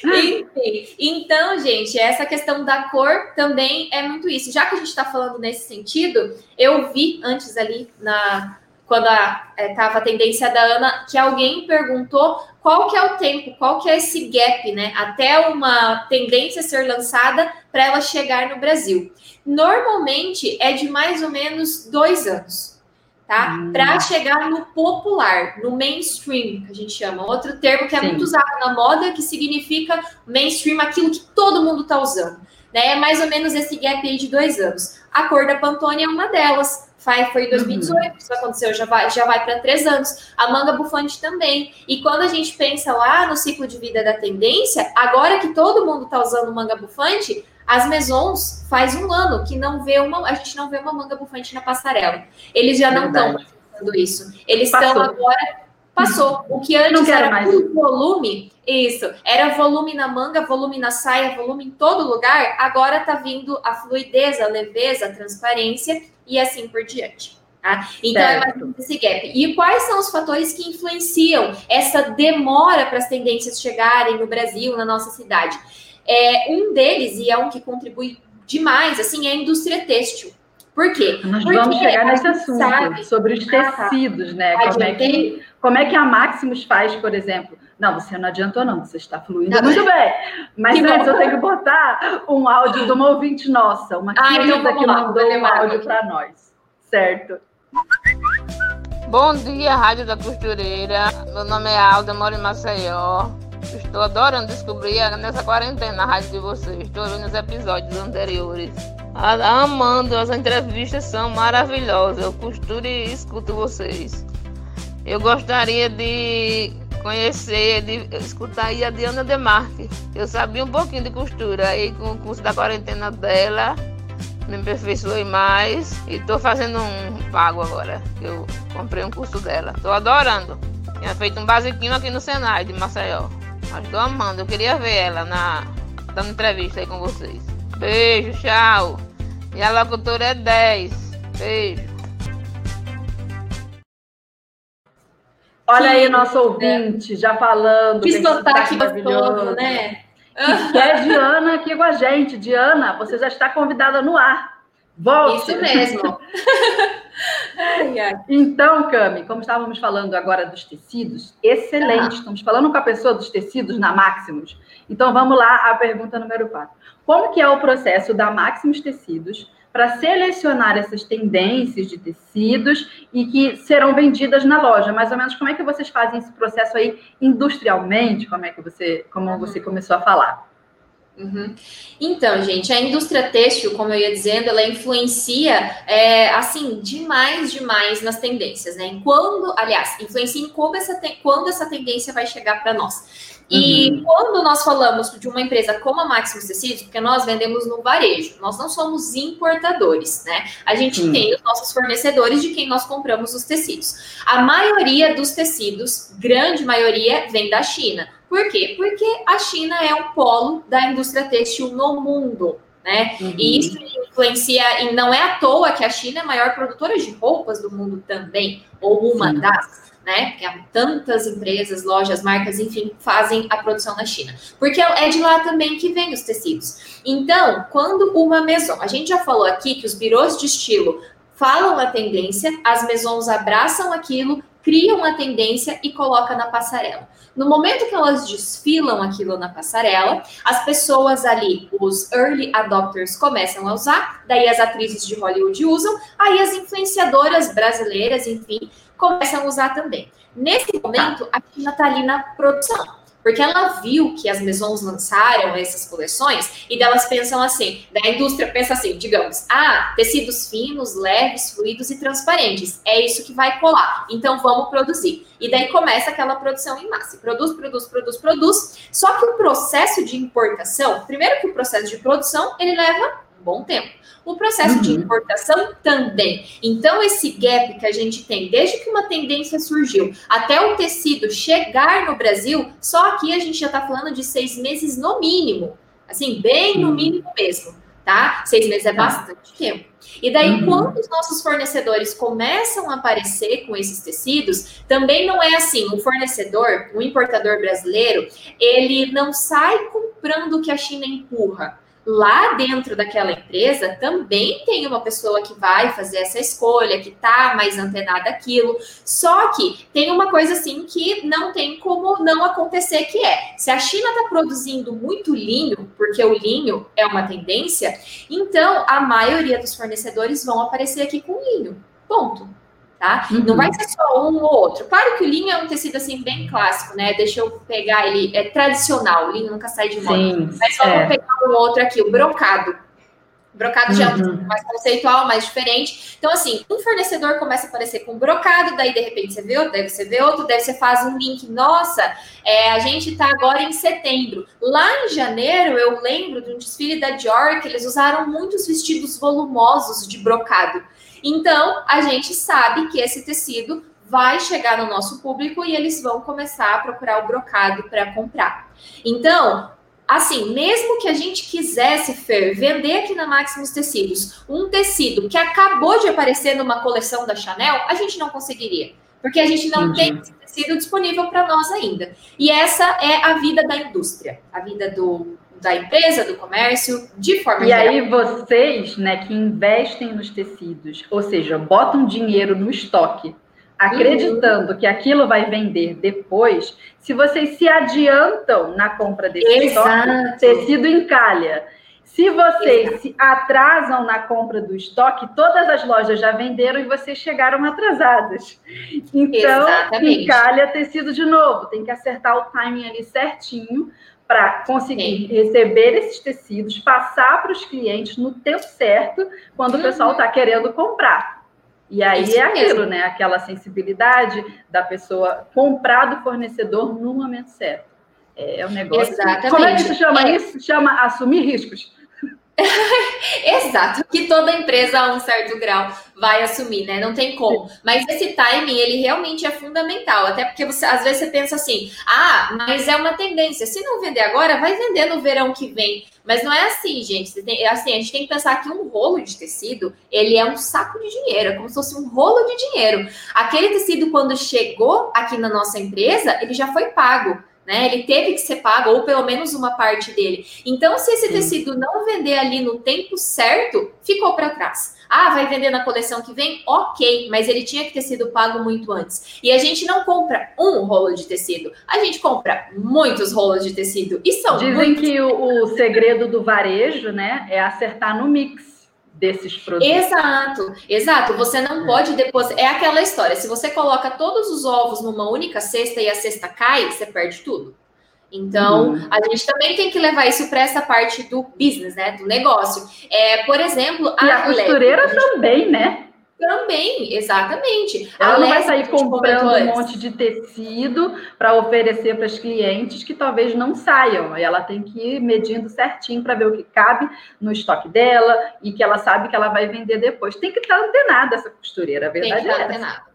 Enfim, então, gente, essa questão da cor também é muito isso. Já que a gente está falando nesse sentido, eu vi antes ali na quando estava a, é, a tendência da Ana, que alguém perguntou qual que é o tempo, qual que é esse gap, né, até uma tendência ser lançada para ela chegar no Brasil. Normalmente é de mais ou menos dois anos tá? Hum. Para chegar no popular, no mainstream, que a gente chama. Outro termo que é Sim. muito usado na moda, que significa mainstream, aquilo que todo mundo está usando. Né? É mais ou menos esse gap aí de dois anos. A cor da Pantone é uma delas. Foi em 2018, uhum. isso aconteceu, já vai, já vai para três anos. A manga bufante também. E quando a gente pensa lá no ciclo de vida da tendência, agora que todo mundo está usando manga bufante, as Maisons faz um ano que não vê uma, a gente não vê uma manga bufante na passarela. Eles já não estão fazendo isso. Eles estão agora passou. O que antes era mais. volume, isso, era volume na manga, volume na saia, volume em todo lugar. Agora está vindo a fluidez, a leveza, a transparência e assim por diante. Tá? Então certo. é mais esse gap. E quais são os fatores que influenciam essa demora para as tendências chegarem no Brasil, na nossa cidade? É, um deles, e é um que contribui demais, assim, é a indústria têxtil. Por quê? Nós Porque vamos chegar nesse assunto, sabe, sobre os tecidos, né? Como é, que, como é que a Maximus faz, por exemplo? Não, você não adiantou, não, você está fluindo não, muito bem. Mas que antes bom. eu tenho que botar um áudio de uma ouvinte nossa, uma ah, então querida então que lá, mandou um áudio para nós. Certo. Bom dia, Rádio da Costureira. Meu nome é Alda, moro em Maceió. Estou adorando descobrir nessa quarentena a rádio de vocês. Estou ouvindo os episódios anteriores. Amando, as entrevistas são maravilhosas. Eu costuro e escuto vocês. Eu gostaria de conhecer, de escutar a Diana Demarque. Eu sabia um pouquinho de costura, aí com o curso da quarentena dela, me aperfeiçoei mais e estou fazendo um pago agora. Eu comprei um curso dela. Estou adorando. Tinha feito um basiquinho aqui no Senai de Maceió. Mas estou amando. Eu queria ver ela na dando entrevista aí com vocês. Beijo, tchau. E a locutora é 10. Beijo. Olha aí nosso ouvinte já falando. Que sotaque gostoso, né? Que é Diana aqui com a gente. Diana, você já está convidada no ar. Volte. Isso mesmo. <laughs> ai, ai. Então, Cami, como estávamos falando agora dos tecidos, excelente. Ah. Estamos falando com a pessoa dos tecidos na Maximus. Então, vamos lá à pergunta número 4. Como que é o processo da Maximus Tecidos para selecionar essas tendências de tecidos e que serão vendidas na loja. Mais ou menos como é que vocês fazem esse processo aí industrialmente? Como é que você, como você começou a falar? Uhum. Então, gente, a indústria têxtil, como eu ia dizendo, ela influencia, é, assim, demais, demais nas tendências, né? Quando, aliás, influencia em como essa, quando essa tendência vai chegar para nós. E uhum. quando nós falamos de uma empresa como a Maximus Tecidos, porque nós vendemos no varejo, nós não somos importadores, né? A gente uhum. tem os nossos fornecedores de quem nós compramos os tecidos. A maioria dos tecidos, grande maioria, vem da China. Por quê? Porque a China é um polo da indústria têxtil no mundo. Né? Uhum. E isso influencia, e não é à toa que a China é a maior produtora de roupas do mundo também, ou uma Sim. das né? Porque há tantas empresas, lojas, marcas, enfim, fazem a produção na China. Porque é de lá também que vem os tecidos. Então, quando uma maison, a gente já falou aqui que os birôs de estilo falam a tendência, as maisons abraçam aquilo, criam a tendência e colocam na passarela. No momento que elas desfilam aquilo na passarela, as pessoas ali, os early adopters, começam a usar, daí as atrizes de Hollywood usam, aí as influenciadoras brasileiras, enfim, começam a usar também. Nesse momento, a China está ali na produção. Porque ela viu que as maisons lançaram essas coleções e delas pensam assim, da indústria pensa assim, digamos, ah, tecidos finos, leves, fluidos e transparentes. É isso que vai colar. Então vamos produzir. E daí começa aquela produção em massa. Produz, produz, produz, produz. Só que o processo de importação, primeiro que o processo de produção, ele leva um bom tempo. O processo uhum. de importação também. Então, esse gap que a gente tem, desde que uma tendência surgiu até o tecido chegar no Brasil, só aqui a gente já está falando de seis meses no mínimo. Assim, bem no mínimo mesmo, tá? Seis meses é tá. bastante tempo. E daí, uhum. quando os nossos fornecedores começam a aparecer com esses tecidos, também não é assim. O fornecedor, o importador brasileiro, ele não sai comprando o que a China empurra lá dentro daquela empresa também tem uma pessoa que vai fazer essa escolha, que tá mais antenada aquilo. Só que tem uma coisa assim que não tem como não acontecer, que é se a China está produzindo muito linho, porque o linho é uma tendência, então a maioria dos fornecedores vão aparecer aqui com linho. Ponto tá? Uhum. Não vai ser só um ou outro. Claro que o linho é um tecido assim bem clássico, né? Deixa eu pegar ele, é tradicional, o linho nunca sai de moda. Sim, Mas só é. vou pegar um outro aqui, o brocado. Brocado uhum. já é um uhum. mais conceitual, mais diferente. Então, assim, um fornecedor começa a aparecer com brocado, daí de repente você vê outro, daí você vê outro, daí você faz um link. Nossa, é, a gente tá agora em setembro. Lá em janeiro, eu lembro de um desfile da Dior que eles usaram muitos vestidos volumosos de brocado. Então, a gente sabe que esse tecido vai chegar no nosso público e eles vão começar a procurar o brocado para comprar. Então, assim, mesmo que a gente quisesse Fer, vender aqui na Maximus Tecidos um tecido que acabou de aparecer numa coleção da Chanel, a gente não conseguiria, porque a gente não tem esse tecido disponível para nós ainda. E essa é a vida da indústria, a vida do da empresa, do comércio, de forma e geral. E aí vocês, né, que investem nos tecidos, ou seja, botam dinheiro no estoque, acreditando uhum. que aquilo vai vender depois, se vocês se adiantam na compra desse Exato. estoque, tecido encalha. Se vocês Exato. se atrasam na compra do estoque, todas as lojas já venderam e vocês chegaram atrasadas. Então, Exatamente. encalha tecido de novo. Tem que acertar o timing ali certinho para conseguir Sim. receber esses tecidos, passar para os clientes no tempo certo, quando uhum. o pessoal está querendo comprar. E aí Isso é aquilo, mesmo. né? Aquela sensibilidade da pessoa comprar do fornecedor no momento certo. É, é um negócio. Exatamente. Como é que se chama é. isso? Chama assumir riscos. <laughs> Exato, que toda empresa a um certo grau vai assumir, né? Não tem como. Mas esse timing, ele realmente é fundamental, até porque você às vezes você pensa assim: "Ah, mas é uma tendência. Se não vender agora, vai vender no verão que vem". Mas não é assim, gente. Tem, assim, a gente tem que pensar que um rolo de tecido, ele é um saco de dinheiro, é como se fosse um rolo de dinheiro. Aquele tecido quando chegou aqui na nossa empresa, ele já foi pago né? Ele teve que ser pago, ou pelo menos uma parte dele. Então, se esse Sim. tecido não vender ali no tempo certo, ficou para trás. Ah, vai vender na coleção que vem? Ok, mas ele tinha que ter sido pago muito antes. E a gente não compra um rolo de tecido, a gente compra muitos rolos de tecido. E são Dizem muitos... que o, o segredo do varejo, né, é acertar no mix desses produtos. Exato, exato. Você não é. pode depositar. É aquela história: se você coloca todos os ovos numa única cesta e a cesta cai, você perde tudo. Então, uhum. a gente também tem que levar isso para essa parte do business, né? Do negócio. É, por exemplo, a, e a costureira gente... também, né? Também, exatamente. Ela não vai sair comprando um monte de tecido para oferecer para os clientes que talvez não saiam. Ela tem que ir medindo certinho para ver o que cabe no estoque dela e que ela sabe que ela vai vender depois. Tem que estar antenada essa costureira, a verdade tem que estar é antenada.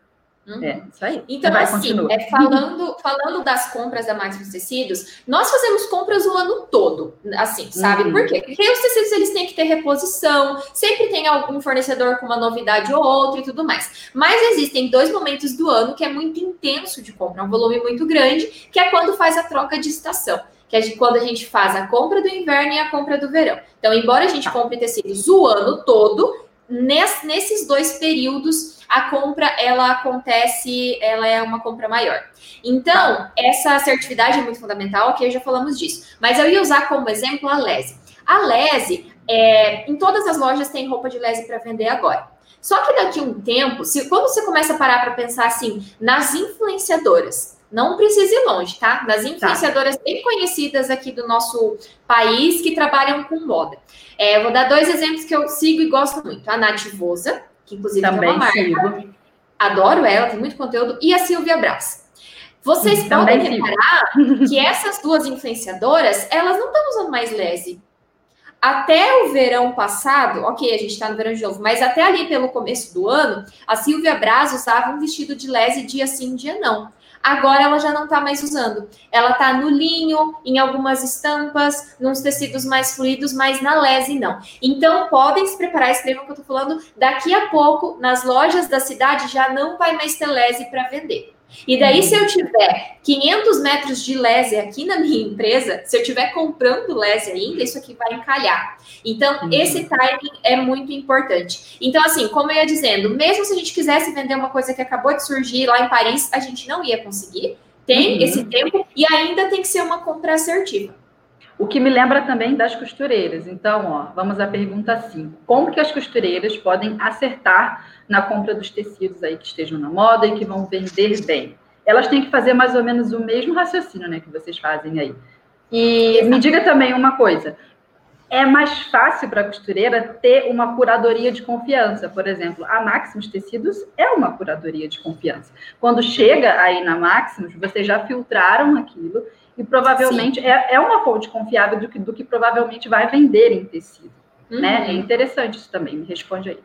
Uhum. É, isso aí. Então, Vai, assim, é, falando, falando das compras da Maximus Tecidos, nós fazemos compras o ano todo, assim, sabe? Uhum. Por quê? Porque os tecidos eles têm que ter reposição, sempre tem algum fornecedor com uma novidade ou outra e tudo mais. Mas existem dois momentos do ano que é muito intenso de compra, um volume muito grande, que é quando faz a troca de estação que é de quando a gente faz a compra do inverno e a compra do verão. Então, embora a gente tá. compre tecidos o ano todo, nesses dois períodos a compra ela acontece, ela é uma compra maior. Então, essa assertividade é muito fundamental, ok, já falamos disso. Mas eu ia usar como exemplo a Lese. A Lese, é, em todas as lojas tem roupa de Lese para vender agora. Só que daqui a um tempo, se, quando você começa a parar para pensar assim, nas influenciadoras, não precisa ir longe, tá? Nas tá. influenciadoras tá. bem conhecidas aqui do nosso país que trabalham com moda. É, vou dar dois exemplos que eu sigo e gosto muito. A Nath Vosa, que inclusive Também é uma marca. Sigo. Adoro ela, tem muito conteúdo. E a Silvia Braz. Vocês Também podem reparar que essas duas influenciadoras, elas não estão usando mais lese. Até o verão passado, ok, a gente está no verão de novo, mas até ali pelo começo do ano, a Silvia Braz usava um vestido de lese dia sim, dia não. Agora ela já não está mais usando. Ela está no linho, em algumas estampas, nos tecidos mais fluidos, mas na lese não. Então podem se preparar, escrevam o que eu estou falando. Daqui a pouco, nas lojas da cidade, já não vai mais ter lese para vender. E daí, se eu tiver 500 metros de lese aqui na minha empresa, se eu estiver comprando lese ainda, isso aqui vai encalhar. Então, uhum. esse timing é muito importante. Então, assim, como eu ia dizendo, mesmo se a gente quisesse vender uma coisa que acabou de surgir lá em Paris, a gente não ia conseguir. Tem uhum. esse tempo e ainda tem que ser uma compra assertiva. O que me lembra também das costureiras. Então, ó, vamos à pergunta 5. Como que as costureiras podem acertar na compra dos tecidos aí que estejam na moda e que vão vender bem? Elas têm que fazer mais ou menos o mesmo raciocínio, né, que vocês fazem aí. E me diga também uma coisa. É mais fácil para a costureira ter uma curadoria de confiança. Por exemplo, a Maximus Tecidos é uma curadoria de confiança. Quando chega aí na Maximus, vocês já filtraram aquilo e provavelmente é, é uma fonte confiável do que, do que provavelmente vai vender em tecido. Uhum. Né? É interessante isso também, me responde aí.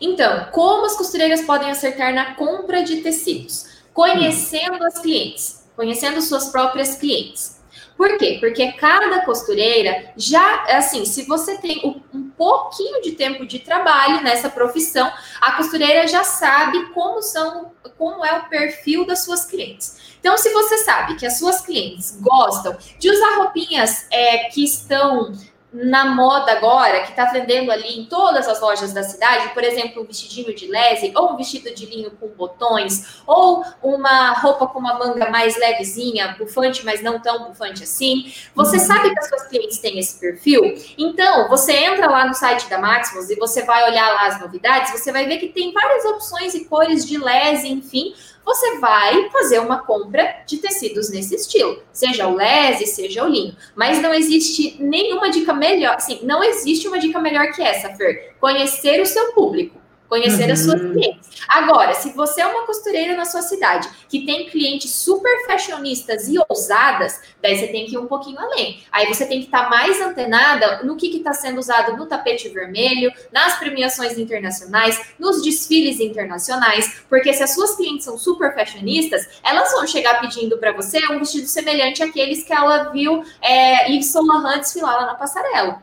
Então, como as costureiras podem acertar na compra de tecidos? Conhecendo as clientes, conhecendo suas próprias clientes. Por quê? Porque cada costureira já, assim, se você tem um pouquinho de tempo de trabalho nessa profissão, a costureira já sabe como são, como é o perfil das suas clientes. Então, se você sabe que as suas clientes gostam de usar roupinhas é, que estão na moda agora, que está vendendo ali em todas as lojas da cidade, por exemplo, um vestidinho de lese, ou um vestido de linho com botões, ou uma roupa com uma manga mais levezinha, bufante, mas não tão bufante assim. Você uhum. sabe que as suas clientes têm esse perfil? Então, você entra lá no site da Maximus e você vai olhar lá as novidades, você vai ver que tem várias opções e cores de lese, enfim, você vai fazer uma compra de tecidos nesse estilo, seja o lese, seja o linho. Mas não existe nenhuma dica melhor, assim, não existe uma dica melhor que essa, Fer. Conhecer o seu público. Conhecer uhum. as suas clientes. Agora, se você é uma costureira na sua cidade que tem clientes super fashionistas e ousadas, daí você tem que ir um pouquinho além. Aí você tem que estar tá mais antenada no que está sendo usado no tapete vermelho, nas premiações internacionais, nos desfiles internacionais, porque se as suas clientes são super fashionistas, elas vão chegar pedindo para você um vestido semelhante àqueles que ela viu é, Yves Saint Laurent desfilar lá na passarela.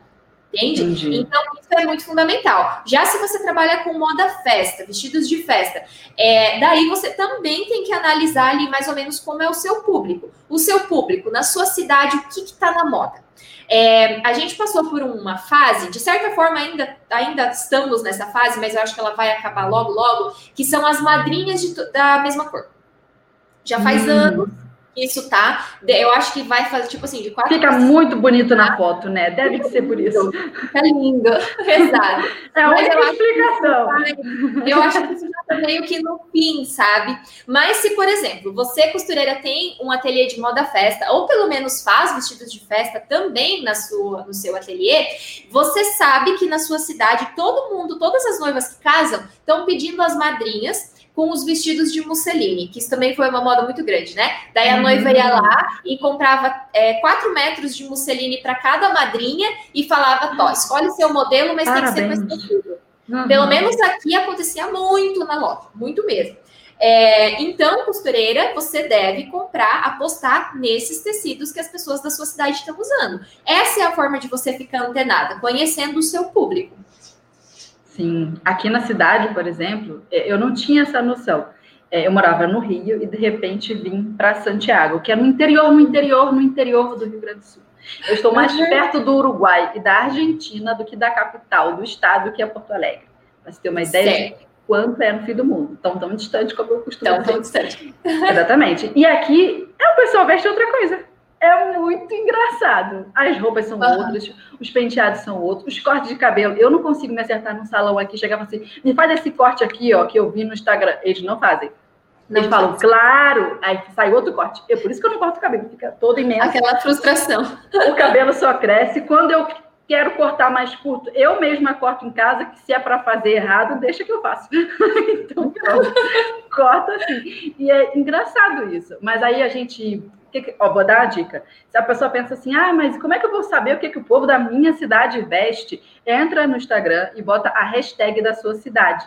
Entende? Entendi. Então, isso é muito fundamental. Já se você trabalha com moda festa, vestidos de festa, é, daí você também tem que analisar ali mais ou menos como é o seu público. O seu público, na sua cidade, o que está na moda? É, a gente passou por uma fase, de certa forma ainda, ainda estamos nessa fase, mas eu acho que ela vai acabar logo, logo, que são as madrinhas de, da mesma cor. Já faz hum. anos isso tá. Eu acho que vai fazer, tipo assim, de quatro. Fica muito bonito na foto, né? Deve ser por isso. Fica lindo, exato. <laughs> É uma explicação. eu acho que isso já tá meio que no fim, sabe? Mas se, por exemplo, você, costureira, tem um ateliê de moda festa, ou pelo menos faz vestidos de festa também na sua, no seu ateliê, você sabe que na sua cidade todo mundo, todas as noivas que casam, estão pedindo às madrinhas com os vestidos de musseline, que isso também foi uma moda muito grande, né? Daí a noiva ia lá e comprava é, quatro metros de musseline para cada madrinha e falava, Tó, escolhe seu modelo, mas Parabéns. tem que ser com esse tecido. Uhum. Pelo menos aqui acontecia muito na loja, muito mesmo. É, então, costureira, você deve comprar, apostar nesses tecidos que as pessoas da sua cidade estão usando. Essa é a forma de você ficar antenada, conhecendo o seu público. Sim, aqui na cidade, por exemplo, é, eu não tinha essa noção. É, eu morava no Rio e de repente vim para Santiago, que é no interior, no interior, no interior do Rio Grande do Sul. Eu estou mais uhum. perto do Uruguai e da Argentina do que da capital do estado, que é Porto Alegre. Para você ter uma ideia certo. de quanto é no fim do mundo. Tão, tão distante como eu costumo tão, Tão distante. Exatamente. E aqui, é o pessoal veste outra coisa é muito engraçado. As roupas são uhum. outras, os penteados são outros, os cortes de cabelo. Eu não consigo me acertar no salão aqui, chegava assim, me faz esse corte aqui, ó, que eu vi no Instagram. Eles não fazem. Não Eles falam, claro, aí sai outro corte. É por isso que eu não corto o cabelo, fica todo imenso. Aquela frustração. O cabelo só cresce. Quando eu quero cortar mais curto, eu mesma corto em casa, que se é para fazer errado, deixa que eu faço. <laughs> então, pronto, corto assim. E é engraçado isso. Mas aí a gente que, ó, vou dar a dica. Se a pessoa pensa assim, ah, mas como é que eu vou saber o que, que o povo da minha cidade veste? Entra no Instagram e bota a hashtag da sua cidade.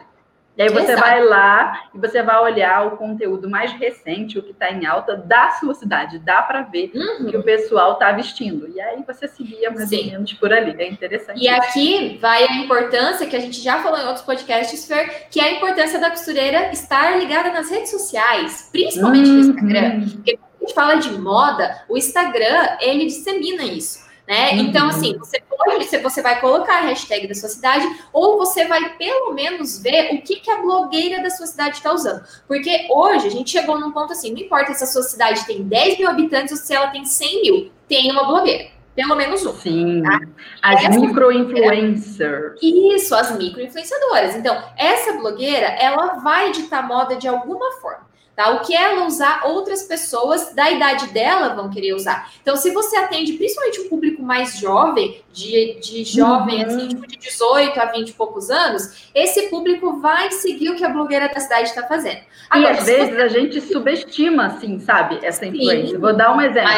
E aí você Exato. vai lá e você vai olhar o conteúdo mais recente, o que está em alta da sua cidade. Dá para ver uhum. que o pessoal está vestindo. E aí você seguia mais Sim. ou menos por ali. É interessante. E aqui vai a importância que a gente já falou em outros podcasts, Fer, que é a importância da costureira estar ligada nas redes sociais, principalmente uhum. no Instagram. Porque gente fala de moda, o Instagram, ele dissemina isso. Né? Uhum. Então, assim, você pode, você vai colocar a hashtag da sua cidade, ou você vai pelo menos ver o que, que a blogueira da sua cidade está usando. Porque hoje a gente chegou num ponto assim: não importa se a sua cidade tem 10 mil habitantes ou se ela tem 100 mil, tem uma blogueira. Pelo menos um. Sim. Tá? As micro-influencers. Isso, as micro-influenciadoras. Então, essa blogueira, ela vai editar moda de alguma forma. Tá? O que ela usar, outras pessoas da idade dela vão querer usar. Então, se você atende principalmente um público mais jovem, de, de jovem, uhum. assim, tipo de 18 a 20 e poucos anos, esse público vai seguir o que a blogueira da cidade está fazendo. Agora, e às vezes você... a gente subestima, assim, sabe, essa influência. Sim. Vou dar um exemplo.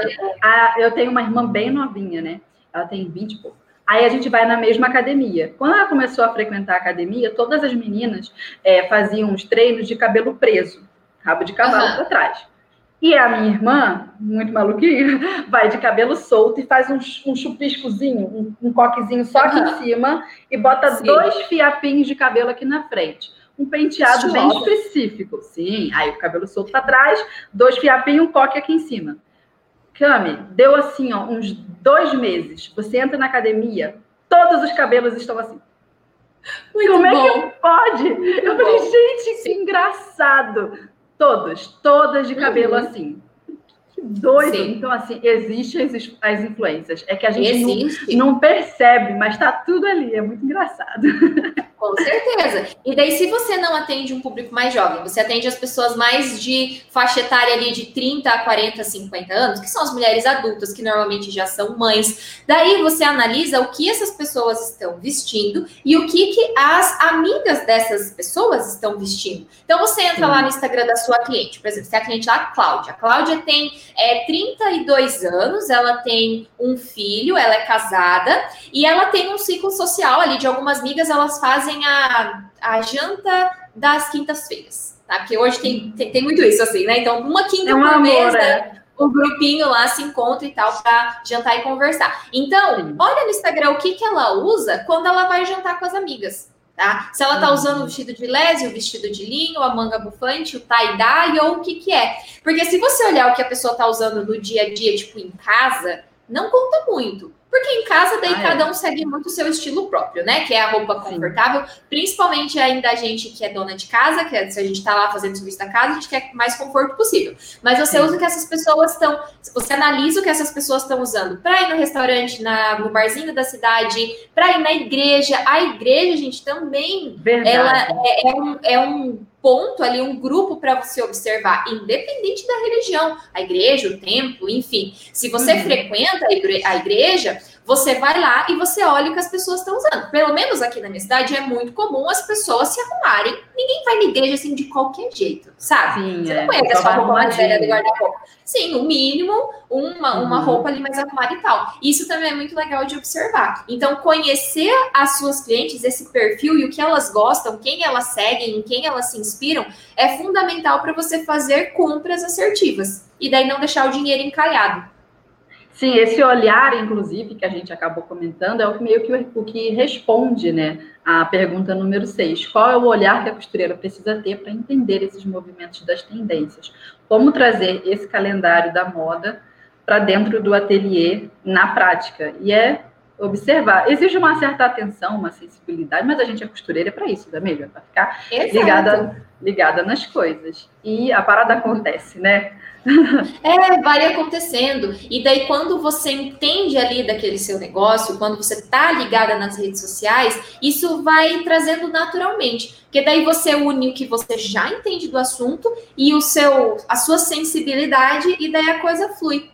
A, eu tenho uma irmã bem novinha, né? Ela tem 20 e pouco. Aí a gente vai na mesma academia. Quando ela começou a frequentar a academia, todas as meninas é, faziam os treinos de cabelo preso rabo de cavalo uhum. para trás. E a minha irmã, muito maluquinha, <laughs> vai de cabelo solto e faz um, um chupiscozinho, um, um coquezinho só aqui uhum. em cima e bota Sim. dois fiapinhos de cabelo aqui na frente. Um penteado bem específico. Sim, aí o cabelo solto para trás, dois fiapinhos, um coque aqui em cima. Cami, deu assim, ó, uns dois meses. Você entra na academia, todos os cabelos estão assim. Muito Como bom. é que pode? Muito eu falei, gente, que engraçado. Todas, todas de cabelo uhum. assim. Que doido. Sim. Então, assim, existem as, as influências. É que a gente não, não, percebe, mas está tudo ali. É muito engraçado. <laughs> Com certeza. E daí, se você não atende um público mais jovem, você atende as pessoas mais de faixa etária ali de 30 a 40, 50 anos, que são as mulheres adultas, que normalmente já são mães. Daí você analisa o que essas pessoas estão vestindo e o que, que as amigas dessas pessoas estão vestindo. Então você entra Sim. lá no Instagram da sua cliente, por exemplo, se a cliente lá, a Cláudia. A Cláudia tem é, 32 anos, ela tem um filho, ela é casada e ela tem um ciclo social ali de algumas amigas, elas fazem fazem a, a janta das quintas-feiras, tá? Porque hoje tem, tem, tem, muito isso, assim, né? Então, uma quinta é um por mês, né? o grupinho lá se encontra e tal para jantar e conversar. Então, olha no Instagram o que, que ela usa quando ela vai jantar com as amigas. Tá? Se ela tá usando o vestido de lese, o vestido de linho, a manga bufante, o tie-dye ou o que que é. Porque se você olhar o que a pessoa tá usando no dia a dia, tipo em casa, não conta muito. Porque em casa, daí ah, é. cada um segue muito o seu estilo próprio, né? Que é a roupa confortável, Sim. principalmente ainda a gente que é dona de casa, que é, se a gente tá lá fazendo serviço da casa, a gente quer mais conforto possível. Mas você Sim. usa o que essas pessoas estão. Você analisa o que essas pessoas estão usando para ir no restaurante, na, no barzinho da cidade, para ir na igreja. A igreja, gente, também Verdade. ela é, é, um, é um ponto ali, um grupo para você observar, independente da religião, a igreja, o templo, enfim. Se você uhum. frequenta a igreja, você vai lá e você olha o que as pessoas estão usando. Pelo menos aqui na minha cidade é muito comum as pessoas se arrumarem. Ninguém vai na igreja assim de qualquer jeito, sabe? Sim, você não é. conhece a sua roupa mais velha do guarda-roupa. Sim, no mínimo, uma, uma uhum. roupa ali mais arrumada e tal. Isso também é muito legal de observar. Então, conhecer as suas clientes, esse perfil e o que elas gostam, quem elas seguem, em quem elas se inspiram, é fundamental para você fazer compras assertivas. E daí não deixar o dinheiro encalhado. Sim, esse olhar, inclusive, que a gente acabou comentando, é o meio que o que responde, né, a pergunta número 6. Qual é o olhar que a costureira precisa ter para entender esses movimentos das tendências? Como trazer esse calendário da moda para dentro do ateliê na prática? E é observar. Exige uma certa atenção, uma sensibilidade, mas a gente é costureira para isso, da mesma, para ficar ligada, ligada nas coisas. E a parada acontece, né? É, vai acontecendo. E daí, quando você entende ali daquele seu negócio, quando você tá ligada nas redes sociais, isso vai trazendo naturalmente. Porque daí você une o que você já entende do assunto e o seu, a sua sensibilidade, e daí a coisa flui.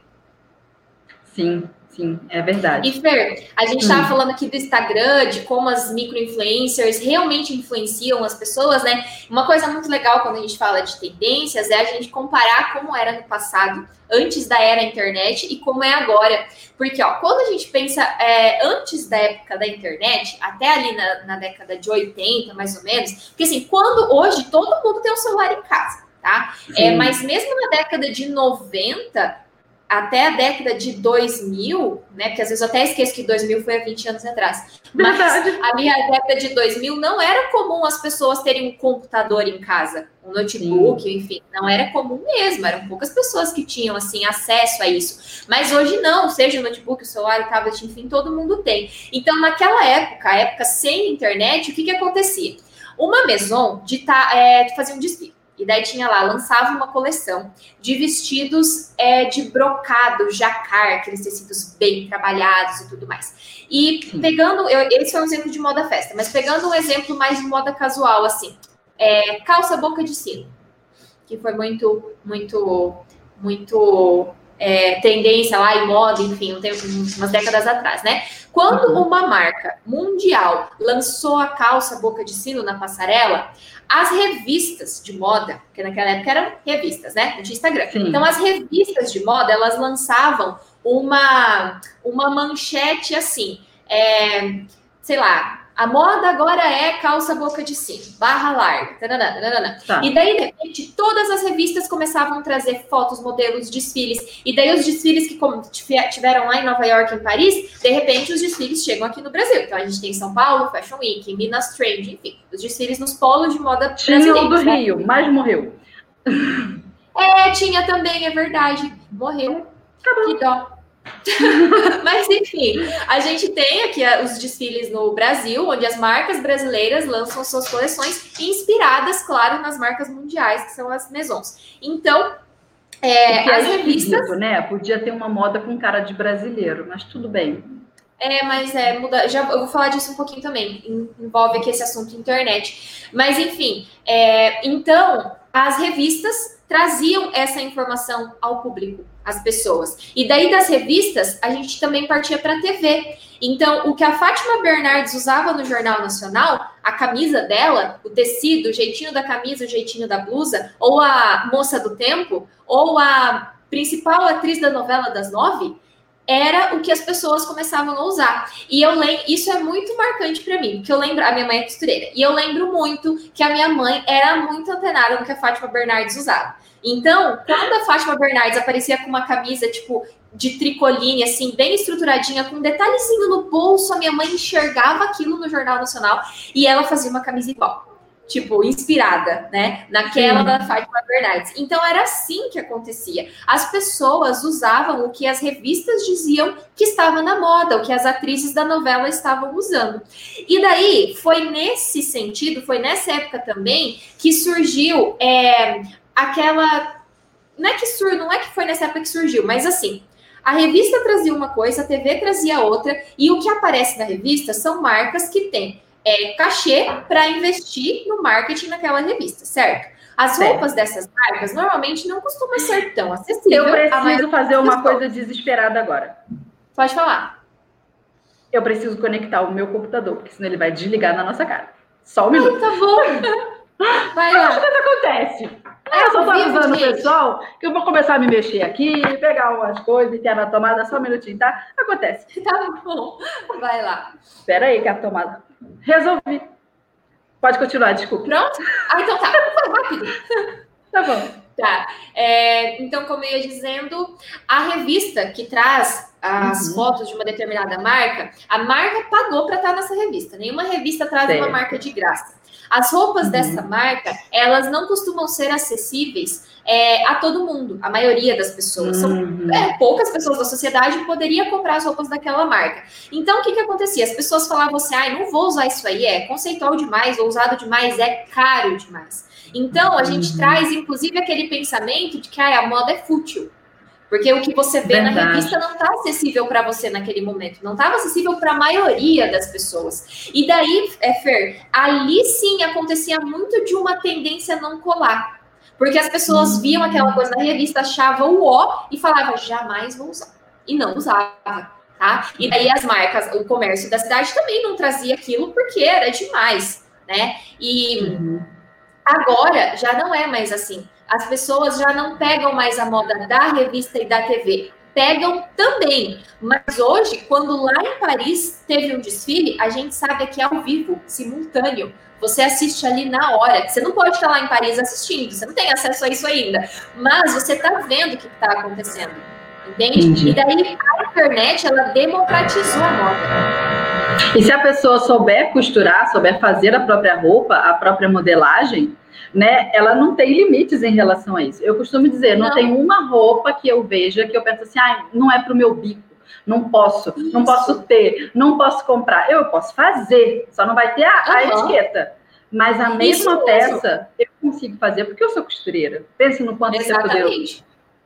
Sim, Sim, é verdade. E Fer, a gente estava hum. falando aqui do Instagram, de como as micro-influencers realmente influenciam as pessoas, né? Uma coisa muito legal quando a gente fala de tendências é a gente comparar como era no passado, antes da era internet, e como é agora. Porque, ó, quando a gente pensa é, antes da época da internet, até ali na, na década de 80, mais ou menos, porque assim, quando hoje todo mundo tem um celular em casa, tá? É, mas mesmo na década de 90, até a década de 2000, né? Porque às vezes eu até esqueço que 2000 foi há 20 anos atrás. Mas Verdade. ali a década de 2000 não era comum as pessoas terem um computador em casa, um notebook, Sim. enfim, não era comum mesmo, eram poucas pessoas que tinham assim acesso a isso. Mas hoje não, seja o notebook, o celular, o tablet, enfim, todo mundo tem. Então, naquela época, a época sem internet, o que que acontecia? Uma maison de, é, fazia um desfile. E daí tinha lá, lançava uma coleção de vestidos é, de brocado, jacar, aqueles tecidos bem trabalhados e tudo mais. E pegando, eu, esse foi um exemplo de moda festa, mas pegando um exemplo mais de moda casual, assim, é, calça boca de sino, que foi muito, muito, muito é, tendência lá em moda, enfim, umas décadas atrás, né? Quando uhum. uma marca mundial lançou a calça boca de sino na passarela, as revistas de moda, que naquela época eram revistas, né? Não tinha Instagram. Sim. Então, as revistas de moda, elas lançavam uma, uma manchete assim, é, sei lá, a moda agora é calça boca de sino, barra larga. Tanana, tanana. Tá. E daí, de repente, todas as revistas começavam a trazer fotos, modelos, desfiles. E daí, os desfiles que tiveram lá em Nova York, em Paris, de repente, os desfiles chegam aqui no Brasil. Então, a gente tem São Paulo, Fashion Week, Minas Trend, enfim, os desfiles nos polos de moda Tinha o do né? Rio, mas morreu. É, tinha também, é verdade. Morreu. Acabou. Que dó. <laughs> Mas enfim, a gente tem aqui eh, os desfiles no Brasil, onde as marcas brasileiras lançam suas coleções inspiradas, claro, nas marcas mundiais, que são as maisons. Então, é, as é revistas. né? Podia ter uma moda com cara de brasileiro, mas tudo bem. É, mas é, muda, já eu vou falar disso um pouquinho também. Envolve aqui esse assunto internet. Mas enfim, é, então as revistas traziam essa informação ao público, às pessoas. E daí das revistas, a gente também partia para a TV. Então, o que a Fátima Bernardes usava no Jornal Nacional, a camisa dela, o tecido, o jeitinho da camisa, o jeitinho da blusa, ou a moça do tempo, ou a principal atriz da novela das nove, era o que as pessoas começavam a usar. E eu lembro, isso é muito marcante para mim, porque eu lembro, a minha mãe é costureira, e eu lembro muito que a minha mãe era muito antenada no que a Fátima Bernardes usava. Então, quando a Fátima Bernardes aparecia com uma camisa, tipo, de tricoline, assim, bem estruturadinha, com um detalhezinho no bolso, a minha mãe enxergava aquilo no Jornal Nacional e ela fazia uma camisa igual tipo, inspirada, né? Naquela Sim. da Fátima Bernardes. Então era assim que acontecia. As pessoas usavam o que as revistas diziam que estava na moda, o que as atrizes da novela estavam usando. E daí foi nesse sentido, foi nessa época também que surgiu é, aquela. Não é que sur... não é que foi nessa época que surgiu, mas assim, a revista trazia uma coisa, a TV trazia outra, e o que aparece na revista são marcas que têm é, cachê para investir no marketing naquela revista, certo? As roupas dessas marcas normalmente não costumam ser tão acessíveis. Eu preciso fazer uma coisa desesperada agora. Pode falar. Eu preciso conectar o meu computador, porque senão ele vai desligar na nossa cara. Só um minuto. Ah, tá bom. <laughs> Vai lá. Isso acontece. É, eu só tô avisando o pessoal que eu vou começar a me mexer aqui, pegar umas coisas e ter na tomada só um minutinho, tá? Acontece. <laughs> Tá bom. Vai lá. Espera aí que a tomada Resolvi. Pode continuar, desculpa. Pronto? Ah, então tá. Foi rápido. tá bom. Tá. É, então, como eu ia dizendo, a revista que traz as uhum. fotos de uma determinada marca, a marca pagou para estar nessa revista. Nenhuma revista traz certo. uma marca de graça. As roupas uhum. dessa marca, elas não costumam ser acessíveis é, a todo mundo, a maioria das pessoas. São uhum. é, poucas pessoas da sociedade poderiam comprar as roupas daquela marca. Então, o que, que acontecia? As pessoas falavam assim, ah, não vou usar isso aí, é conceitual demais, ousado demais, é caro demais. Então, a gente uhum. traz, inclusive, aquele pensamento de que ah, a moda é fútil. Porque o que você vê Verdade. na revista não está acessível para você naquele momento, não estava acessível para a maioria das pessoas. E daí, é, Fer, ali sim acontecia muito de uma tendência não colar. Porque as pessoas viam aquela coisa na revista, achavam o ó e falavam, jamais vou usar. E não usava. Tá? E daí as marcas, o comércio da cidade também não trazia aquilo porque era demais, né? E uhum. Agora já não é mais assim. As pessoas já não pegam mais a moda da revista e da TV. Pegam também. Mas hoje, quando lá em Paris teve um desfile, a gente sabe que é ao vivo, simultâneo. Você assiste ali na hora. Você não pode estar lá em Paris assistindo, você não tem acesso a isso ainda. Mas você está vendo o que está acontecendo. Entende? Entendi. E daí a internet ela democratizou a moda. E se a pessoa souber costurar, souber fazer a própria roupa, a própria modelagem, né? Ela não tem limites em relação a isso. Eu costumo dizer, não, não. tem uma roupa que eu veja que eu penso assim, ah, não é para o meu bico não posso, Isso. não posso ter, não posso comprar. Eu posso fazer, só não vai ter a, a etiqueta. Mas a mesma Isso peça eu consigo fazer porque eu sou costureira. Pense no quanto Exatamente. você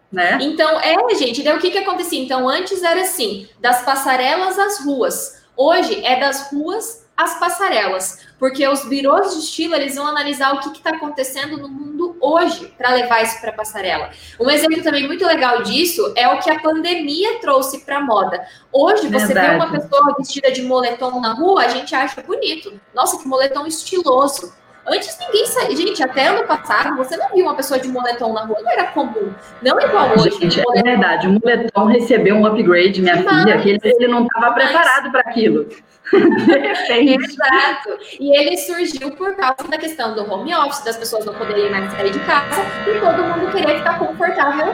Né? Então, é, gente, daí o que que acontecia? Então, antes era assim, das passarelas às ruas. Hoje é das ruas às passarelas porque os birôs de estilo eles vão analisar o que está acontecendo no mundo hoje para levar isso para a passarela. Um exemplo também muito legal disso é o que a pandemia trouxe para a moda. Hoje você Verdade. vê uma pessoa vestida de moletom na rua, a gente acha bonito. Nossa, que moletom estiloso. Antes ninguém saía. Gente, até ano passado, você não viu uma pessoa de moletom na rua. Não era comum. Não igual hoje. Gente, é verdade. O moletom recebeu um upgrade, minha Mas, filha, que ele, ele não estava preparado para aquilo. <laughs> Exato. E ele surgiu por causa da questão do home office, das pessoas não poderem mais sair de casa e todo mundo querer ficar confortável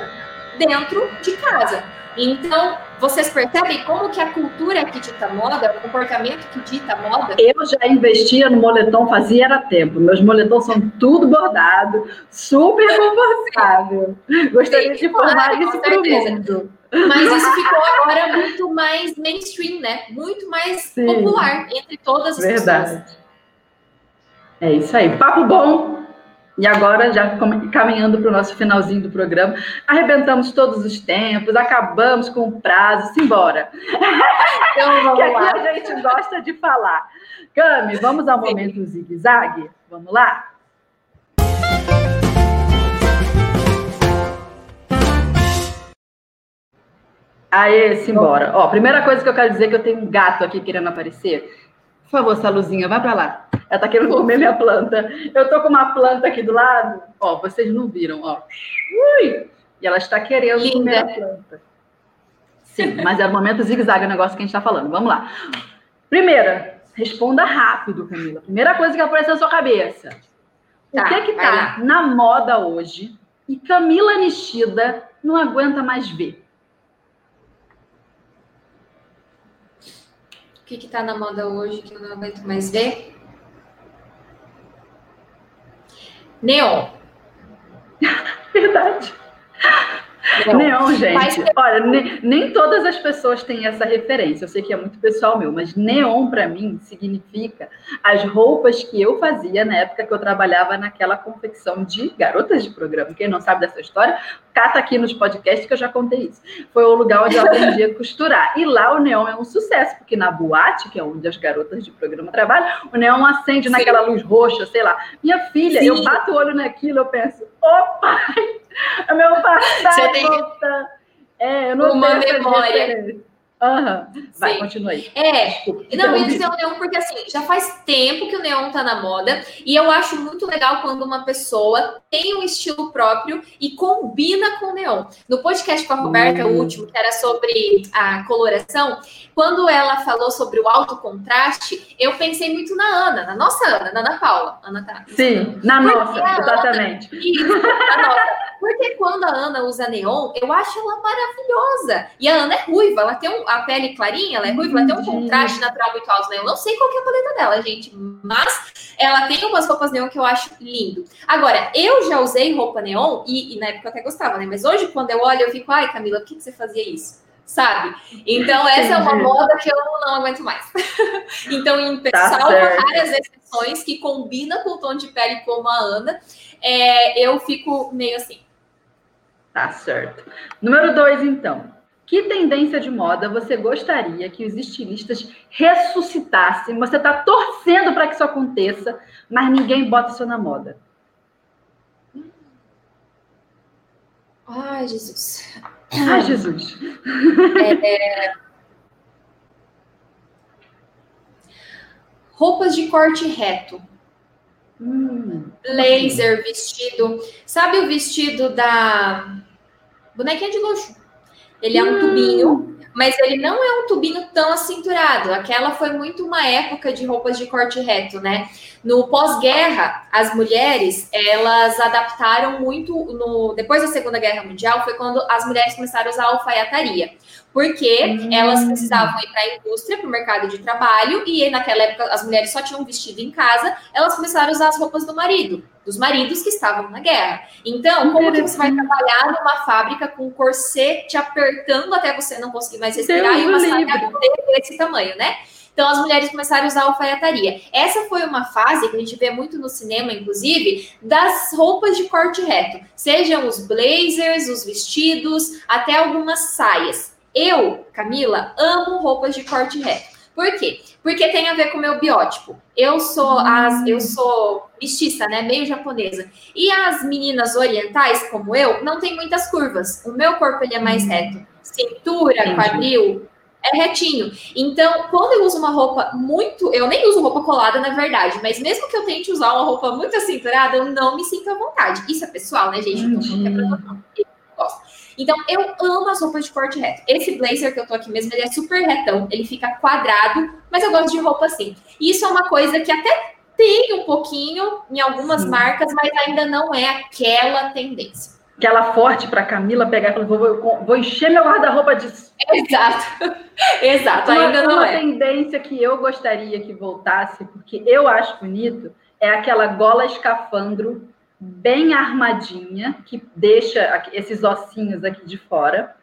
dentro de casa. Então, vocês percebem como que a cultura que dita moda, o comportamento que dita moda? Eu já investia no moletom fazia era tempo. Meus moletons são tudo bordado, super confortável. Gostaria Sim, de formar claro, isso para o mundo. Mas isso ficou agora muito mais mainstream, né? Muito mais Sim. popular entre todas as Verdade. pessoas. É isso aí. Papo bom. E agora, já caminhando para o nosso finalzinho do programa, arrebentamos todos os tempos, acabamos com o prazo, simbora. Então, <laughs> vamos que aqui lá. a gente gosta de falar. Cami, vamos ao momento zigue-zague? Vamos lá? Aê, simbora. Ó, primeira coisa que eu quero dizer é que eu tenho um gato aqui querendo aparecer. Por favor, essa luzinha, vai para lá. Ela tá querendo comer minha planta. Eu tô com uma planta aqui do lado. Ó, vocês não viram, ó. Ui! E ela está querendo Linda. comer a planta. Sim, mas é o momento zigue-zague o negócio que a gente está falando. Vamos lá. Primeira, responda rápido, Camila. Primeira coisa que apareceu na sua cabeça. O tá, que que tá na moda hoje e Camila Nishida não aguenta mais ver? O que está na moda hoje que eu não aguento mais ver? Neon. <laughs> Verdade. Neon, Neon gente. Mas... Olha, ne, nem todas as pessoas têm essa referência. Eu sei que é muito pessoal meu, mas neon para mim significa as roupas que eu fazia na época que eu trabalhava naquela confecção de garotas de programa. Quem não sabe dessa história, cata aqui nos podcasts que eu já contei isso. Foi o lugar onde eu aprendi a costurar. E lá o neon é um sucesso, porque na boate, que é onde as garotas de programa trabalham, o neon acende Sim. naquela luz roxa, sei lá. Minha filha, Sim. eu bato o olho naquilo, eu penso, opa! <laughs> É meu passado. Você tem é, eu não uma memória. Uhum. Vai, Sim. continua aí. É, Desculpa, não, eu ia dizer o neon porque assim, já faz tempo que o neon tá na moda e eu acho muito legal quando uma pessoa tem um estilo próprio e combina com o neon. No podcast com a Roberta, hum. o último, que era sobre a coloração, quando ela falou sobre o alto contraste, eu pensei muito na Ana, na nossa Ana, na Ana Paula. Ana tá. Sim, na nossa, exatamente. Ana, isso, na nossa. Porque quando a Ana usa neon, eu acho ela maravilhosa. E a Ana é ruiva, ela tem um, a pele clarinha, ela é ruiva, ela tem um contraste natural muito alto. Né? Eu não sei qual é a paleta dela, gente, mas ela tem umas roupas neon que eu acho lindo. Agora, eu já usei roupa neon e, e na época eu até gostava, né? Mas hoje, quando eu olho, eu fico, ai, Camila, por que, que você fazia isso? sabe? Então, essa é uma moda que eu não aguento mais. <laughs> então, em tá salvo várias exceções que combina com o tom de pele como a Ana, é, eu fico meio assim. Tá certo. Número dois, então. Que tendência de moda você gostaria que os estilistas ressuscitassem? Você está torcendo para que isso aconteça, mas ninguém bota isso na moda. Ai, Jesus. Ai, Jesus. É... Roupas de corte reto. Hum, Laser, vestido. Sabe o vestido da bonequinha de luxo? Ele é um hum. tubinho, mas ele não é um tubinho tão acinturado. Aquela foi muito uma época de roupas de corte reto, né? No pós-guerra, as mulheres, elas adaptaram muito no depois da Segunda Guerra Mundial, foi quando as mulheres começaram a usar alfaiataria porque hum. elas precisavam ir para a indústria, para o mercado de trabalho, e naquela época as mulheres só tinham vestido em casa, elas começaram a usar as roupas do marido, dos maridos que estavam na guerra. Então, como que você vai trabalhar numa fábrica com corset te apertando até você não conseguir mais respirar Deus e uma saia desse tamanho, né? Então as mulheres começaram a usar alfaiataria. Essa foi uma fase que a gente vê muito no cinema, inclusive, das roupas de corte reto, sejam os blazers, os vestidos, até algumas saias. Eu, Camila, amo roupas de corte reto. Por quê? Porque tem a ver com o meu biótipo. Eu sou as, eu sou mestiça, né, meio japonesa. E as meninas orientais, como eu, não tem muitas curvas. O meu corpo ele é mais reto. Cintura, Entendi. quadril, é retinho. Então, quando eu uso uma roupa muito. Eu nem uso roupa colada, na verdade, mas mesmo que eu tente usar uma roupa muito acinturada, eu não me sinto à vontade. Isso é pessoal, né, gente? Não tô quebrando, eu gosto. Então, eu amo as roupas de corte reto. Esse blazer que eu tô aqui mesmo, ele é super retão, ele fica quadrado, mas eu gosto de roupa assim. E isso é uma coisa que até tem um pouquinho em algumas marcas, mas ainda não é aquela tendência. Aquela forte para Camila pegar e falar, vou, vou encher meu guarda-roupa disso. Exato, <laughs> exato, uma, ainda não uma é. Uma tendência que eu gostaria que voltasse, porque eu acho bonito, é aquela gola escafandro bem armadinha, que deixa esses ossinhos aqui de fora.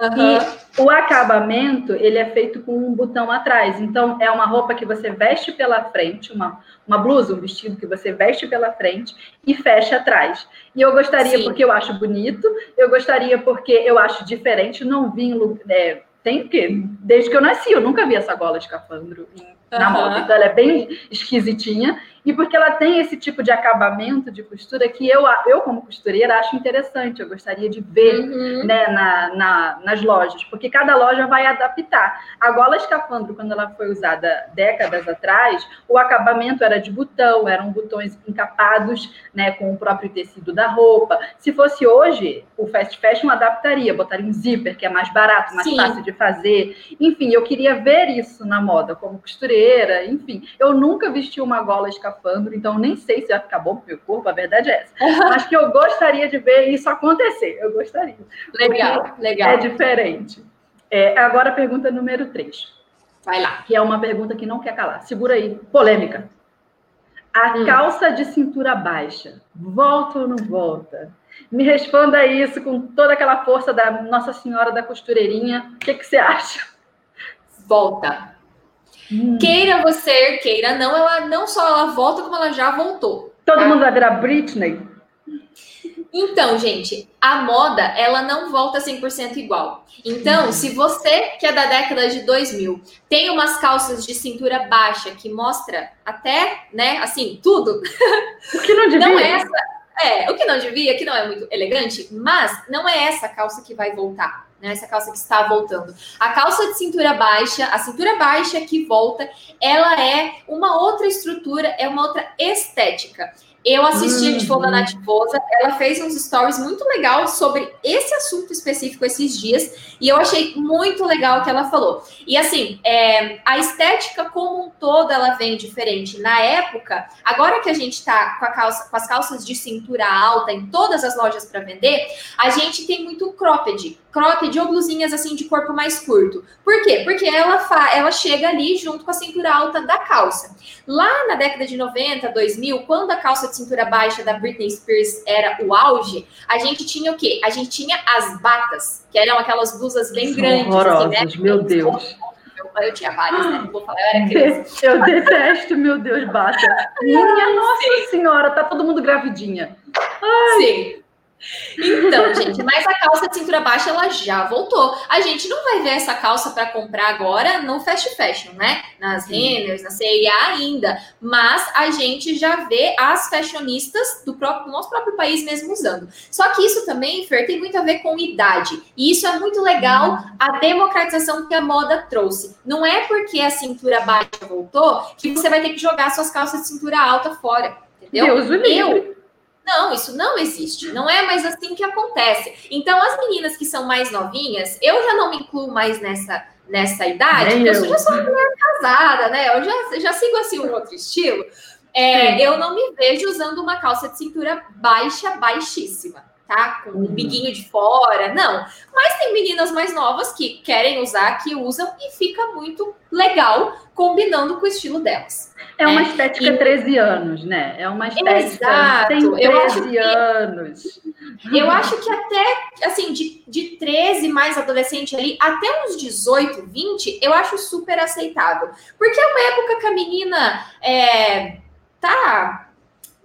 Uhum. E o acabamento, ele é feito com um botão atrás. Então, é uma roupa que você veste pela frente, uma, uma blusa, um vestido que você veste pela frente e fecha atrás. E eu gostaria, Sim. porque eu acho bonito, eu gostaria porque eu acho diferente, não vim... É, tem que, desde que eu nasci, eu nunca vi essa gola de escafandro na uhum. moda. Então, ela é bem esquisitinha e porque ela tem esse tipo de acabamento de costura que eu, eu como costureira, acho interessante. Eu gostaria de ver uhum. né, na, na, nas lojas, porque cada loja vai adaptar. A gola escafandro, quando ela foi usada décadas atrás, o acabamento era de botão, eram botões encapados né, com o próprio tecido da roupa. Se fosse hoje, o fast fashion adaptaria, botaria um zíper, que é mais barato, mais Sim. fácil de fazer. Enfim, eu queria ver isso na moda, como costureira, enfim. Eu nunca vesti uma gola escafandro escafandro, então nem sei se vai ficar bom pro meu corpo, a verdade é essa. <laughs> Mas que eu gostaria de ver isso acontecer, eu gostaria. Legal, legal. É diferente. É, agora a pergunta número 3. Vai lá. Que é uma pergunta que não quer calar. Segura aí, polêmica. A hum. calça de cintura baixa, volta ou não volta? Me responda isso com toda aquela força da Nossa Senhora da Costureirinha. O que, que você acha? Volta. Hum. Queira você, queira não, ela não só ela volta, como ela já voltou. Todo tá? mundo vai virar Britney? Então, gente, a moda, ela não volta 100% igual. Então, se você, que é da década de 2000, tem umas calças de cintura baixa que mostra até, né, assim, tudo. O que não devia. Não é essa, é, o que não devia, que não é muito elegante, mas não é essa calça que vai voltar né? Essa calça que está voltando. A calça de cintura baixa, a cintura baixa que volta, ela é uma outra estrutura, é uma outra estética. Eu assisti a da Nath Boza, ela fez uns stories muito legal sobre esse assunto específico esses dias, e eu achei muito legal o que ela falou. E assim, é, a estética como um todo ela vem diferente. Na época, agora que a gente está com, com as calças de cintura alta em todas as lojas para vender, a gente tem muito cropped cropped ou blusinhas assim de corpo mais curto. Por quê? Porque ela, fa ela chega ali junto com a cintura alta da calça. Lá na década de 90, 2000, quando a calça de cintura baixa da Britney Spears era o auge, a gente tinha o quê? A gente tinha as batas, que eram aquelas blusas bem São grandes. Horrorosas, assim, né? meu Deus. Eu tinha várias, né? Não vou falar, eu era criança. <laughs> Eu detesto, meu Deus, bata. <laughs> Minha nossa Sim. senhora, tá todo mundo gravidinha. Ai. Sim. Então, gente, mas a calça de cintura baixa ela já voltou. A gente não vai ver essa calça para comprar agora no fast fashion, né? Nas Renners, na CIA ainda, mas a gente já vê as fashionistas do, próprio, do nosso próprio país mesmo usando. Só que isso também, Fer, tem muito a ver com idade. E isso é muito legal, a democratização que a moda trouxe. Não é porque a cintura baixa voltou que você vai ter que jogar suas calças de cintura alta fora. Entendeu? Deus o livre. Não, isso não existe. Não é mais assim que acontece. Então, as meninas que são mais novinhas, eu já não me incluo mais nessa, nessa idade, porque eu. eu já sou uma mulher casada, né? Eu já, já sigo assim um outro estilo. É, eu não me vejo usando uma calça de cintura baixa, baixíssima tá? Com o uhum. biguinho de fora, não. Mas tem meninas mais novas que querem usar, que usam e fica muito legal combinando com o estilo delas. É uma né? estética e... 13 anos, né? É uma estética Exato. tem 13 eu acho que, anos. Eu acho que até, assim, de, de 13 mais adolescente ali, até uns 18, 20, eu acho super aceitável. Porque é uma época que a menina é, tá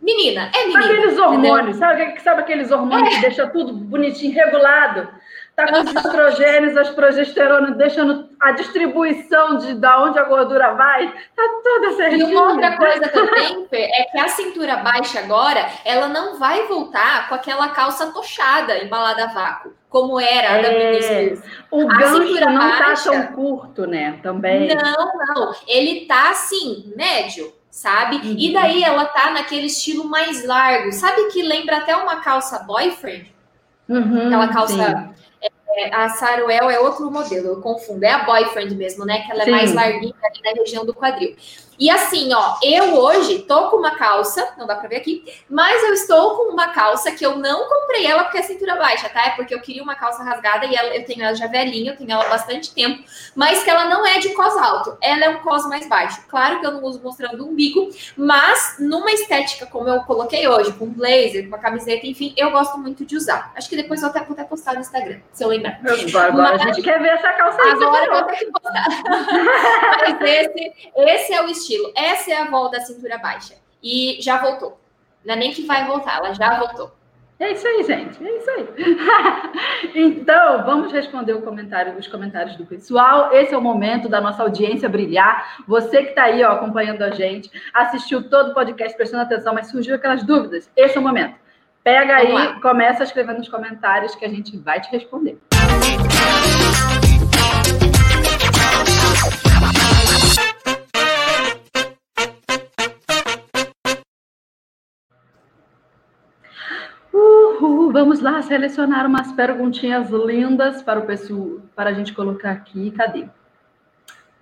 Menina, é menina. Aqueles hormônios, sabe, sabe aqueles hormônios é. que deixa tudo bonitinho, regulado? Tá com os estrogênios, as progesteronas, deixando a distribuição de da onde a gordura vai, tá toda certinha. E uma outra coisa também, é que a cintura baixa agora, ela não vai voltar com aquela calça tochada, embalada a vácuo, como era a da é, O a gancho não tá baixa, tá tão curto, né, também. Não, não, ele tá assim, médio sabe? Uhum. E daí ela tá naquele estilo mais largo, sabe que lembra até uma calça boyfriend? Uhum, Aquela calça. É, a Saruel é outro modelo, eu confundo. É a boyfriend mesmo, né? Que ela é sim. mais larguinha ali na região do quadril. E assim, ó, eu hoje tô com uma calça, não dá pra ver aqui, mas eu estou com uma calça que eu não comprei ela porque é cintura baixa, tá? É porque eu queria uma calça rasgada e ela, eu tenho ela já velhinha, eu tenho ela há bastante tempo, mas que ela não é de cos alto, ela é um cos mais baixo. Claro que eu não uso mostrando o umbigo, mas numa estética como eu coloquei hoje, com blazer, com uma camiseta, enfim, eu gosto muito de usar. Acho que depois eu até vou até postar no Instagram, se eu lembrar. Agora, mas, a gente quer ver essa calça aí. Agora vou ter que postar. <laughs> mas esse, esse é o estilo estilo. Essa é a volta da cintura baixa. E já voltou. Não é nem que vai voltar, ela já voltou. É isso aí, gente. É isso aí. <laughs> então, vamos responder o comentário, os comentários do pessoal. Esse é o momento da nossa audiência brilhar. Você que está aí ó, acompanhando a gente, assistiu todo o podcast prestando atenção, mas surgiu aquelas dúvidas. Esse é o momento. Pega aí, começa a escrever nos comentários que a gente vai te responder. Uhul, vamos lá selecionar umas perguntinhas lindas para o pessoal, para a gente colocar aqui. Cadê?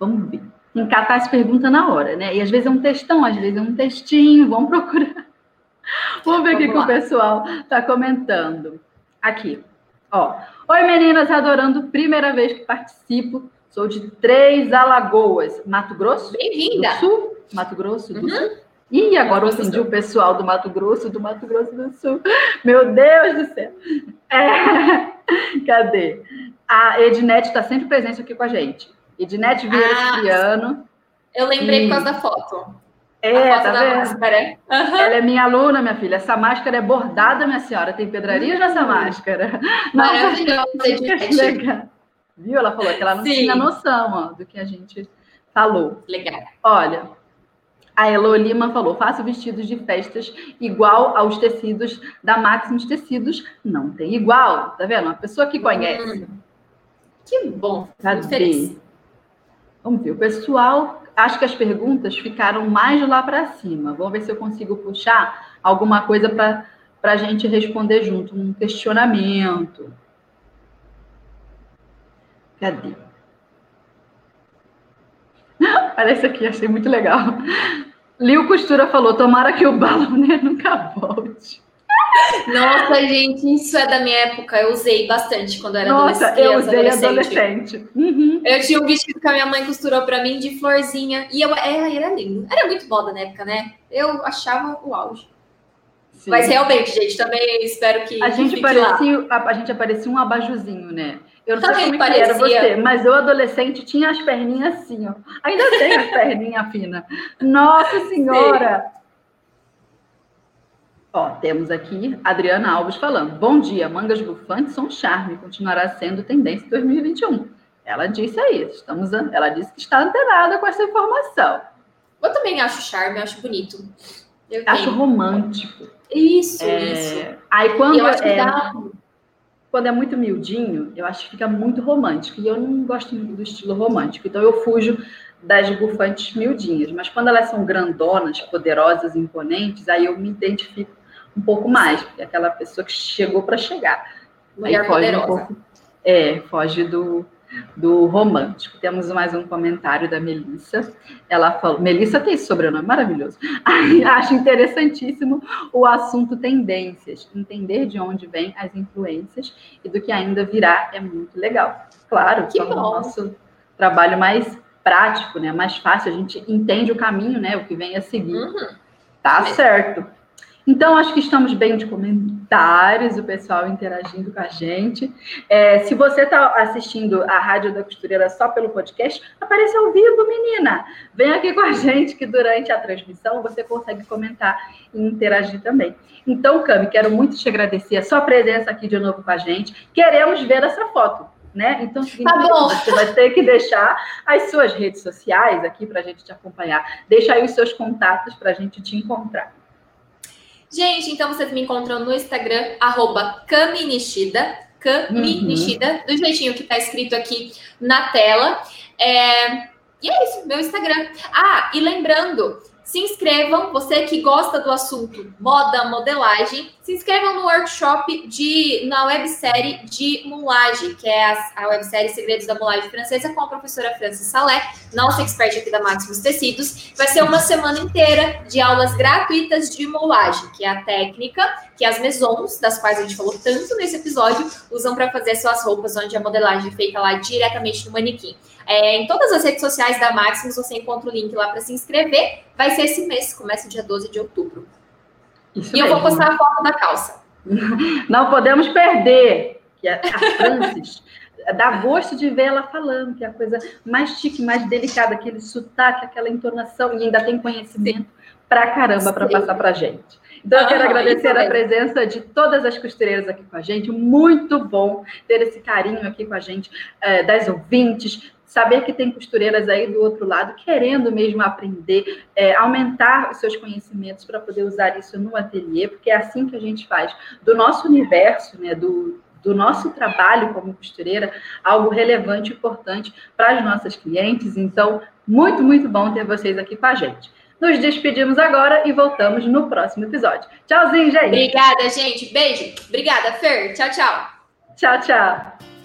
Vamos ver. Encatar as perguntas na hora, né? E às vezes é um textão, às vezes é um textinho. Vamos procurar. <laughs> Vamos ver o que, o pessoal está comentando. Aqui, ó. Oi, meninas, adorando. Primeira vez que participo. Sou de Três Alagoas, Mato Grosso. Bem-vinda. Sul, Mato Grosso do uhum. Sul. Ih, agora ofendi o pessoal do Mato Grosso, do Mato Grosso do Sul. Meu Deus do céu. É... <laughs> Cadê? A Ednete está sempre presente aqui com a gente. Ednete Vieira ah. Eu lembrei e... por causa da foto. É, foto tá vendo? Máscara. Uhum. Ela é minha aluna, minha filha. Essa máscara é bordada, minha senhora. Tem pedrarias nessa hum. máscara. <laughs> Maravilhosa, Ednete. Viu? Ela falou que ela não Sim. tinha noção ó, do que a gente falou. Legal. Olha, a Elo Lima falou: faço vestidos de festas igual aos tecidos da Maximus Tecidos. Não tem igual, tá vendo? Uma pessoa que conhece. Hum, que bom. Cadê? Vamos ver. O pessoal, acho que as perguntas ficaram mais lá para cima. Vamos ver se eu consigo puxar alguma coisa para a gente responder junto, um questionamento. Cadê? <laughs> Isso aqui, achei muito legal. Liu Costura falou: tomara que o balão nunca volte. Nossa, gente, isso é da minha época. Eu usei bastante quando era Nossa, adolescente. eu usei adolescente. adolescente. Uhum. Eu tinha um vestido que a minha mãe costurou para mim de florzinha. E eu era, era lindo. Era muito moda na época, né? Eu achava o auge. Sim. Mas realmente, gente, também espero que. A gente, parecia, a, a, gente aparecia um abajuzinho, né? Eu não sei como parecia. era você, mas eu, adolescente, tinha as perninhas assim, ó. Ainda tenho as <laughs> perninhas finas. Nossa Senhora! Ó, temos aqui Adriana Alves falando. Bom dia, mangas bufantes são charme, continuará sendo tendência em 2021. Ela disse aí, estamos, ela disse que está antenada com essa informação. Eu também acho charme, acho bonito. Eu acho tenho. romântico. Isso, é... isso. Aí quando é... Dá quando é muito miudinho, eu acho que fica muito romântico. E eu não gosto muito do estilo romântico. Então eu fujo das bufantes miudinhas. Mas quando elas são grandonas, poderosas, imponentes, aí eu me identifico um pouco mais. Porque é aquela pessoa que chegou para chegar. Mulher aí foge poderosa. Um pouco, é, foge do, do romântico. Temos mais um comentário da Melissa. Ela falou: Melissa tem sobrenome maravilhoso. <laughs> Acho interessantíssimo o assunto tendências. Entender de onde vêm as influências e do que ainda virá é muito legal. Claro, que é o nosso trabalho mais prático, né? Mais fácil, a gente entende o caminho, né? O que vem a seguir. Uhum. Tá certo. Então, acho que estamos bem de comentários, o pessoal interagindo com a gente. É, se você está assistindo a Rádio da Costureira só pelo podcast, apareça ao vivo, menina. Vem aqui com a gente, que durante a transmissão você consegue comentar e interagir também. Então, Cami, quero muito te agradecer a sua presença aqui de novo com a gente. Queremos ver essa foto. Né? Então, tá você vai ter que deixar as suas redes sociais aqui para a gente te acompanhar. Deixa aí os seus contatos para a gente te encontrar. Gente, então vocês me encontram no Instagram, arroba Kaminishida, Kaminishida, uhum. do jeitinho que tá escrito aqui na tela. É... E é isso, meu Instagram. Ah, e lembrando, se inscrevam, você que gosta do assunto moda, modelagem, se inscrevam no workshop de, na websérie de mulagem, que é a, a websérie Segredos da Mulagem Francesa, com a professora Francis Salé, nossa expert aqui da Máximos Tecidos. Vai ser uma semana inteira de aulas gratuitas de mulagem, que é a técnica que as maisons, das quais a gente falou tanto nesse episódio, usam para fazer suas roupas, onde a modelagem é feita lá diretamente no manequim. É, em todas as redes sociais da Maximus você encontra o link lá para se inscrever. Vai ser esse mês, começa dia 12 de outubro. Isso e mesmo. eu vou postar a foto da calça. <laughs> Não podemos perder, que a, Francis dá gosto de ver ela falando, que é a coisa mais chique, mais delicada, aquele sotaque, aquela entonação, e ainda tem conhecimento pra caramba para passar pra gente. Então, eu quero ah, agradecer a presença de todas as costureiras aqui com a gente. Muito bom ter esse carinho aqui com a gente, é, das ouvintes, saber que tem costureiras aí do outro lado querendo mesmo aprender, é, aumentar os seus conhecimentos para poder usar isso no ateliê, porque é assim que a gente faz do nosso universo, né, do, do nosso trabalho como costureira, algo relevante e importante para as nossas clientes. Então, muito, muito bom ter vocês aqui com a gente. Nos despedimos agora e voltamos no próximo episódio. Tchauzinho, gente. Obrigada, gente. Beijo. Obrigada, Fer. Tchau, tchau. Tchau, tchau.